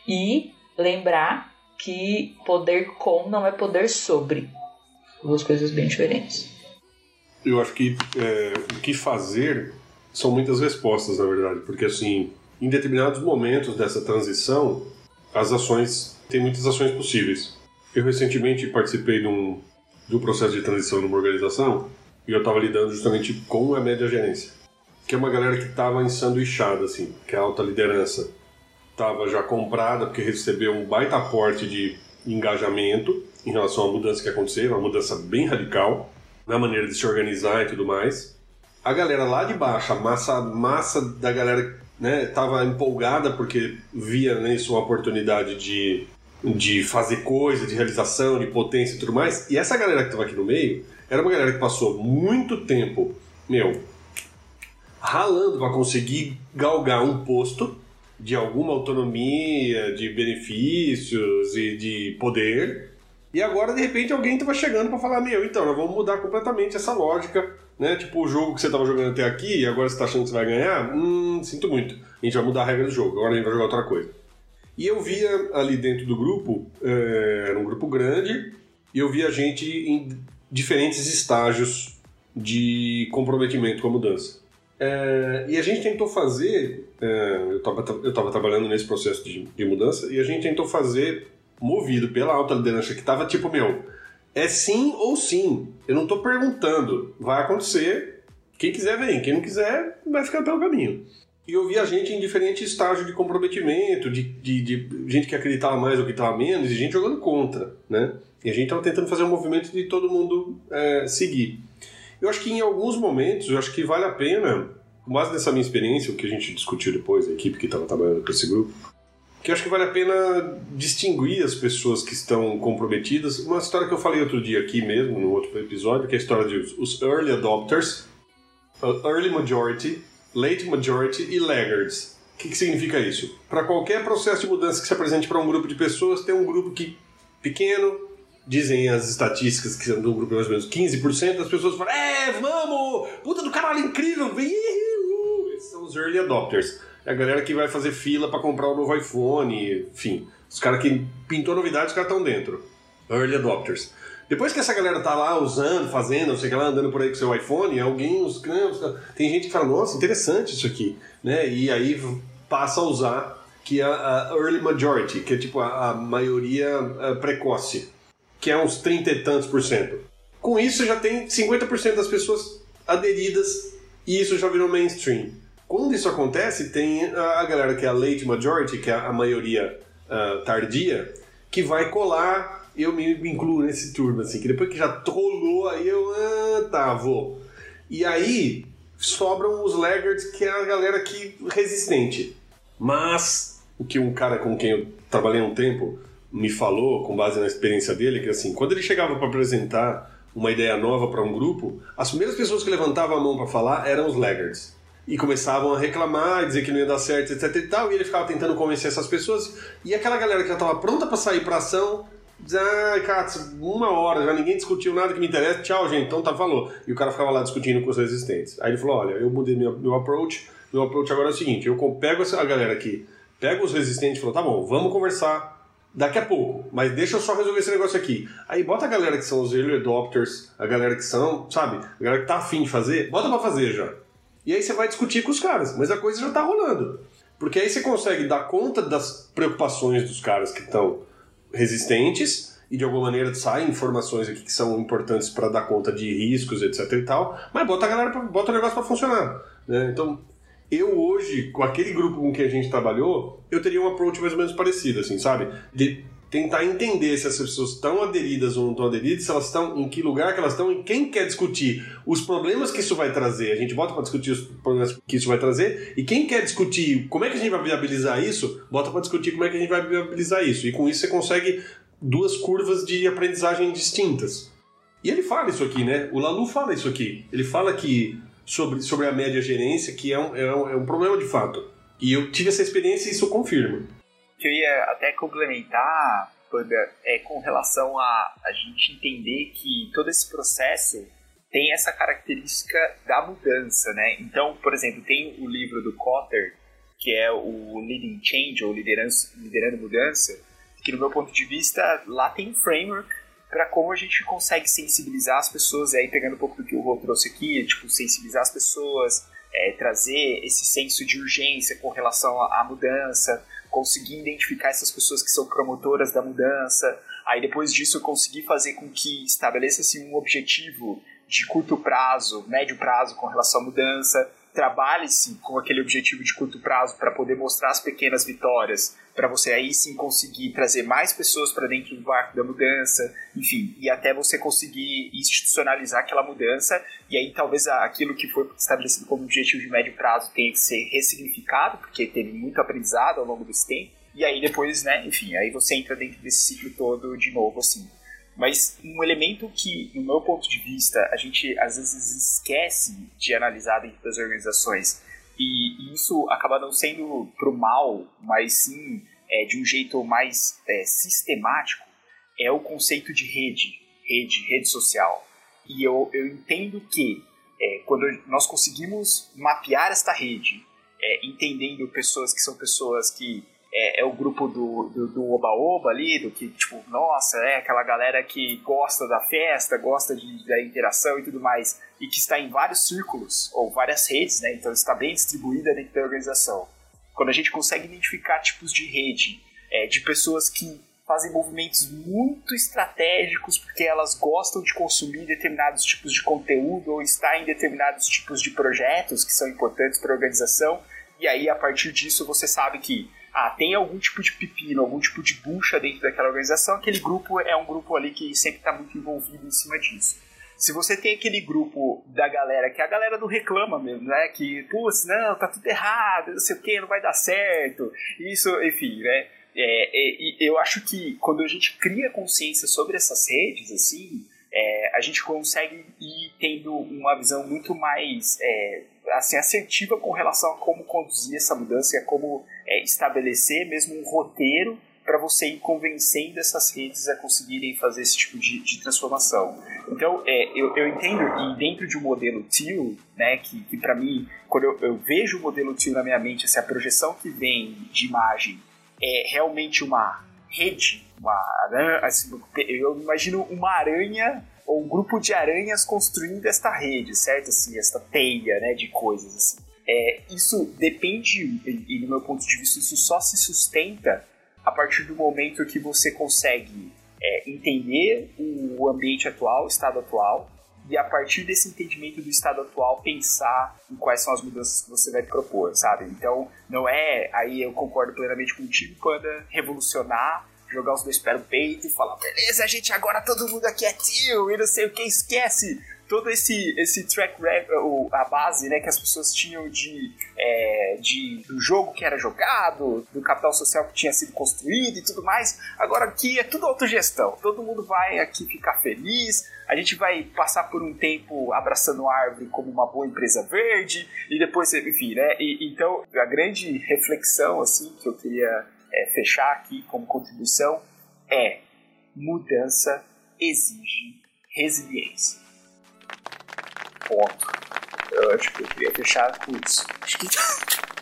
e lembrar que poder com não é poder sobre. Duas coisas bem diferentes. eu acho que é, o que fazer são muitas respostas, na verdade, porque assim, em determinados momentos dessa transição, as ações tem muitas ações possíveis. Eu recentemente participei de um, de um processo de transição numa organização e eu estava lidando justamente com a média gerência, que é uma galera que estava ensanduichada, assim, que é a alta liderança estava já comprada porque recebeu um baita aporte de engajamento em relação à mudança que aconteceu, uma mudança bem radical na maneira de se organizar e tudo mais. A galera lá de baixo, a massa, massa da galera né, tava empolgada porque via nisso uma oportunidade de, de fazer coisa, de realização, de potência e tudo mais. E essa galera que estava aqui no meio era uma galera que passou muito tempo, meu, ralando para conseguir galgar um posto de alguma autonomia, de benefícios e de poder. E agora, de repente, alguém estava chegando para falar: Meu, então, nós vamos mudar completamente essa lógica, né? Tipo, o jogo que você estava jogando até aqui e agora você está achando que você vai ganhar? Hum, sinto muito. A gente vai mudar a regra do jogo, agora a gente vai jogar outra coisa. E eu via ali dentro do grupo, é, era um grupo grande, e eu via gente em diferentes estágios de comprometimento com a mudança. É, e a gente tentou fazer, é, eu estava trabalhando nesse processo de, de, mudança, e a gente tentou fazer, movido pela alta liderança, que estava tipo, meu, é sim ou sim. Eu não estou perguntando, vai acontecer, quem quiser vem, quem não quiser vai ficar pelo caminho. E eu vi a gente em diferentes estágios de comprometimento, de, de, de gente que acreditava mais ou que estava menos, e gente jogando contra, né? E a gente estava tentando fazer um movimento de todo mundo é, seguir. Eu acho que em alguns momentos, eu acho que vale a pena, com base nessa minha experiência, o que a gente discutiu depois, a equipe que estava trabalhando com esse grupo, que eu acho que vale a pena distinguir as pessoas que estão comprometidas. Uma história que eu falei outro dia aqui mesmo, no outro episódio, que é a história de os early adopters, early majority, late majority e laggards. O que, que significa isso? Para qualquer processo de mudança que se apresente para um grupo de pessoas, tem um grupo que pequeno, dizem as estatísticas que do grupo mais ou menos 15% das pessoas falam, é, vamos, puta do caralho, incrível, Iuhu! esses são os early adopters. É a galera que vai fazer fila para comprar o novo iPhone, enfim. Os caras que pintou novidade, os caras estão dentro. Early adopters. Depois que essa galera tá lá usando, fazendo, não sei o que lá, andando por aí com seu iPhone, alguém, os, tem gente que fala, nossa, interessante isso aqui, né? E aí passa a usar que é a, early majority, que é tipo a, a maioria precoce que é uns 30 e tantos por cento. Com isso, já tem 50% das pessoas aderidas e isso já virou mainstream. Quando isso acontece, tem a galera que é a late majority, que é a maioria uh, tardia, que vai colar. Eu me, incluo nesse turno, assim, que depois que já rolou, aí eu, ah, tá, vou. E aí sobram os laggards, que é a galera que resistente. Mas o que um cara com quem eu trabalhei um tempo me falou, com base na experiência dele, que assim, quando ele chegava para apresentar uma ideia nova para um grupo, as primeiras pessoas que levantavam a mão para falar eram os laggards. E começavam a reclamar, dizer que não ia dar certo, etc e tal, e ele ficava tentando convencer essas pessoas. E aquela galera que já estava pronta para sair para ação, dizia, ah, cara, uma hora, já ninguém discutiu nada que me interessa, tchau, gente, então tá, falou. E o cara ficava lá discutindo com os resistentes. Aí ele falou, olha, eu mudei meu, meu approach, meu approach agora é o seguinte, eu pego a galera aqui, pego os resistentes e falo, tá bom, vamos conversar, daqui a pouco, mas deixa eu só resolver esse negócio aqui. Aí bota a galera que são os early adopters, a galera que são, sabe, a galera que tá afim de fazer, bota pra fazer já. E aí você vai discutir com os caras, mas a coisa já tá rolando. Porque aí você consegue dar conta das preocupações dos caras que estão resistentes e de alguma maneira saem informações aqui que são importantes para dar conta de riscos, etc e tal, mas bota a galera, pra, bota o negócio para funcionar. Né? Então, eu hoje, com aquele grupo com que a gente trabalhou, eu teria um approach mais ou menos parecido, assim, sabe? De tentar entender se as pessoas estão aderidas ou não estão aderidas, se elas estão, em que lugar que elas estão e quem quer discutir os problemas que isso vai trazer. A gente bota para discutir os problemas que isso vai trazer e quem quer discutir como é que a gente vai viabilizar isso, bota para discutir como é que a gente vai viabilizar isso. E com isso você consegue duas curvas de aprendizagem distintas. E ele fala isso aqui, né? O Lalu fala isso aqui. Ele fala que sobre, sobre a média gerência, que é um, é, um, é um problema de fato. E eu tive essa experiência e isso confirma. Eu ia até complementar, Panda, é com relação a a gente entender que todo esse processo tem essa característica da mudança, né? Então, por exemplo, tem o livro do Cotter, que é o Leading Change, ou Liderança, Liderando Mudança, que no meu ponto de vista, lá tem um framework para como a gente consegue sensibilizar as pessoas, e aí pegando um pouco do que o Rô trouxe aqui, tipo, sensibilizar as pessoas, é, trazer esse senso de urgência com relação à, mudança, conseguir identificar essas pessoas que são promotoras da mudança, aí depois disso conseguir fazer com que estabeleça-se um objetivo de curto prazo, médio prazo com relação à mudança, trabalhe-se com aquele objetivo de curto prazo para poder mostrar as pequenas vitórias, para você aí sim conseguir trazer mais pessoas para dentro do barco da mudança, enfim, e até você conseguir institucionalizar aquela mudança, e aí talvez aquilo que foi estabelecido como objetivo de médio prazo tenha que ser ressignificado, porque teve muito aprendizado ao longo desse tempo, e aí depois, né, enfim, aí você entra dentro desse ciclo todo de novo, assim. Mas um elemento que, no meu ponto de vista, a gente às vezes esquece de analisar dentro das organizações, e, isso acaba não sendo pro mal, mas sim é, de um jeito mais é, sistemático, é o conceito de rede, rede, rede social. E eu, eu entendo que é, quando nós conseguimos mapear esta rede, é, entendendo pessoas que são pessoas que é, é o grupo do, do, do Oba-Oba ali, do que, tipo, nossa, é aquela galera que gosta da festa, gosta de, da interação e tudo mais, e que está em vários círculos, ou várias redes, né? Então está bem distribuída dentro da organização. Quando a gente consegue identificar tipos de rede, é, de pessoas que fazem movimentos muito estratégicos porque elas gostam de consumir determinados tipos de conteúdo ou estar em determinados tipos de projetos que são importantes para a organização, e aí a partir disso você sabe que ah, tem algum tipo de pepino, algum tipo de bucha dentro daquela organização, aquele grupo é um grupo ali que sempre está muito envolvido em cima disso. Se você tem aquele grupo da galera, que é a galera do reclama mesmo, né? Que, putz, não, tá tudo errado, não sei o que, não vai dar certo. Isso, enfim, né? É, é, eu acho que quando a gente cria consciência sobre essas redes, assim, é, a gente consegue ir tendo uma visão muito mais é, assim, assertiva com relação a como conduzir essa mudança e a como é, estabelecer mesmo um roteiro para você ir convencendo essas redes a conseguirem fazer esse tipo de, de transformação. Então, é, eu, eu, entendo, e dentro de um modelo TIL, né, que, que para mim, quando eu, eu, vejo o modelo TIL na minha mente, assim, a projeção que vem de imagem é realmente uma rede, uma aranha, assim, eu imagino uma aranha ou um grupo de aranhas construindo esta rede, certo? Assim, esta teia, né, de coisas assim. É, isso depende, e do meu ponto de vista, isso só se sustenta a partir do momento que você consegue é, entender o ambiente atual, o estado atual, e a partir desse entendimento do estado atual pensar em quais são as mudanças que você vai propor, sabe? Então, não é, aí eu concordo plenamente contigo, Panda, revolucionar jogar os dois pés no peito e falar: beleza, gente, agora todo mundo aqui é tio e não sei o que, esquece todo esse, esse track record, a base né, que as pessoas tinham de, é, de do jogo que era jogado, do capital social que tinha sido construído e tudo mais. Agora aqui é tudo autogestão. Todo mundo vai aqui ficar feliz. A gente vai passar por um tempo abraçando a árvore como uma boa empresa verde e depois, enfim, né? E, então a grande reflexão assim que eu queria é, fechar aqui como contribuição é mudança exige resiliência. Ponto. Eu acho que eu queria fechar com isso. Acho que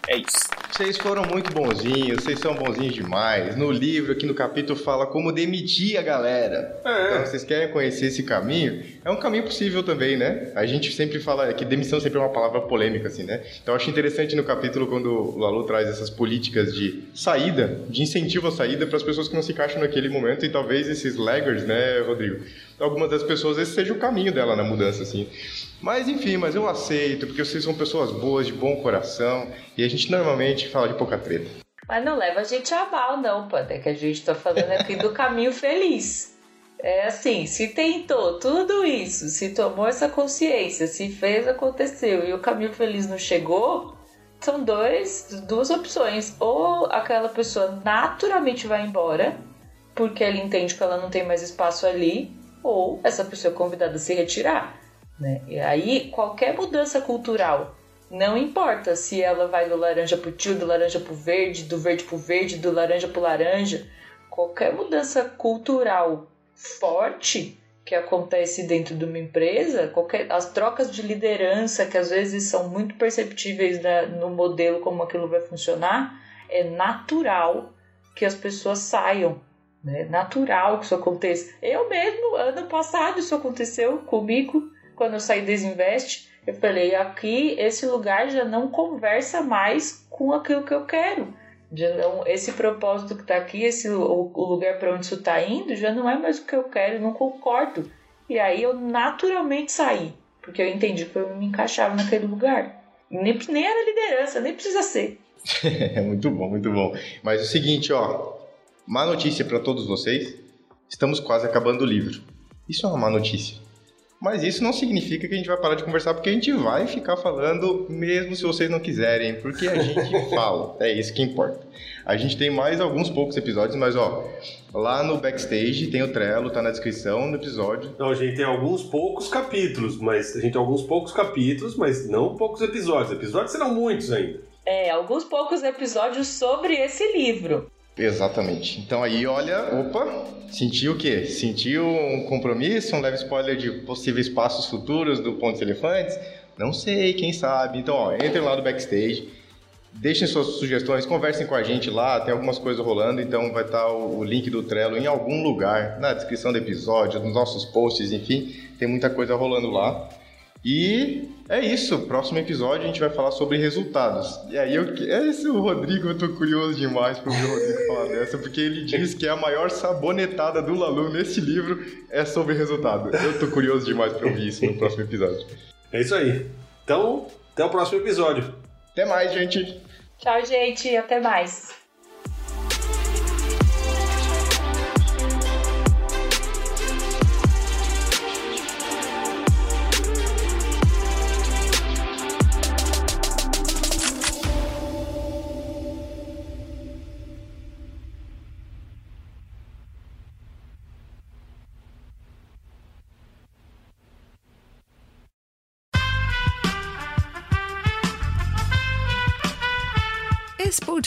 é isso. Vocês foram muito bonzinhos, vocês são bonzinhos demais. No livro, aqui no capítulo, fala como demitir a galera. É. Então, vocês querem conhecer esse caminho? É um caminho possível também, né? A gente sempre fala que demissão sempre é uma palavra polêmica, assim, né? Então, eu acho interessante no capítulo quando o Lalu traz essas políticas de saída, de incentivo à saída para as pessoas que não se encaixam naquele momento e talvez esses laggards, né, Rodrigo? Algumas das pessoas, esse seja o caminho dela na mudança, assim. Mas enfim, mas eu aceito, porque vocês são pessoas boas, de bom coração, e a gente normalmente fala de pouca treta. Mas não leva a gente a mal, não, Panda, que a gente tá falando aqui do caminho feliz. É assim, se tentou tudo isso, se tomou essa consciência, se fez, aconteceu, e o caminho feliz não chegou, são dois, duas opções. Ou aquela pessoa naturalmente vai embora, porque ela entende que ela não tem mais espaço ali, ou essa pessoa é convidada a se retirar. Né? E aí, qualquer mudança cultural, não importa se ela vai do laranja pro tio, do laranja pro verde, do verde pro verde, do laranja pro laranja, qualquer mudança cultural forte que acontece dentro de uma empresa, qualquer, as trocas de liderança que às vezes são muito perceptíveis na, no modelo como aquilo vai funcionar, é natural que as pessoas saiam É natural que isso aconteça. Eu mesmo, ano passado, isso aconteceu comigo, quando eu saí do Desinvest. Eu falei, aqui, esse lugar já não conversa mais com aquilo que eu quero. Já não, esse propósito que está aqui, esse, o, o lugar para onde isso está indo, já não é mais o que eu quero, não concordo. E aí eu naturalmente saí, porque eu entendi que eu me encaixava naquele lugar. Nem, nem era liderança, nem precisa ser. Muito bom, muito bom. Mas o seguinte, ó, má notícia para todos vocês, estamos quase acabando o livro. Isso é uma má notícia. Mas isso não significa que a gente vai parar de conversar, porque a gente vai ficar falando, mesmo se vocês não quiserem, porque a gente fala. É isso que importa. A gente tem mais alguns poucos episódios, mas ó, lá no backstage tem o Trello, tá na descrição do episódio. Não, a gente tem alguns poucos capítulos, mas a gente tem alguns poucos capítulos, mas não poucos episódios. Episódios serão muitos ainda. É, alguns poucos episódios sobre esse livro. Exatamente. Então aí, olha, opa, sentiu o quê? Sentiu um compromisso, um leve spoiler de possíveis passos futuros do Pontos Elefantes? Não sei, quem sabe. Então, ó, entrem lá no backstage, deixem suas sugestões, conversem com a gente lá, tem algumas coisas rolando, então vai estar o, o link do Trello em algum lugar, na descrição do episódio, nos nossos posts, enfim, tem muita coisa rolando lá. E é isso, próximo episódio a gente vai falar sobre resultados. E aí eu esse o Rodrigo, eu tô curioso demais para ouvir o Rodrigo falar dessa, porque ele diz que a maior sabonetada do Lalu nesse livro é sobre resultado. Eu tô curioso demais para ouvir isso no próximo episódio. É isso aí. Então, até o próximo episódio. Até mais, gente. Tchau, gente. Até mais.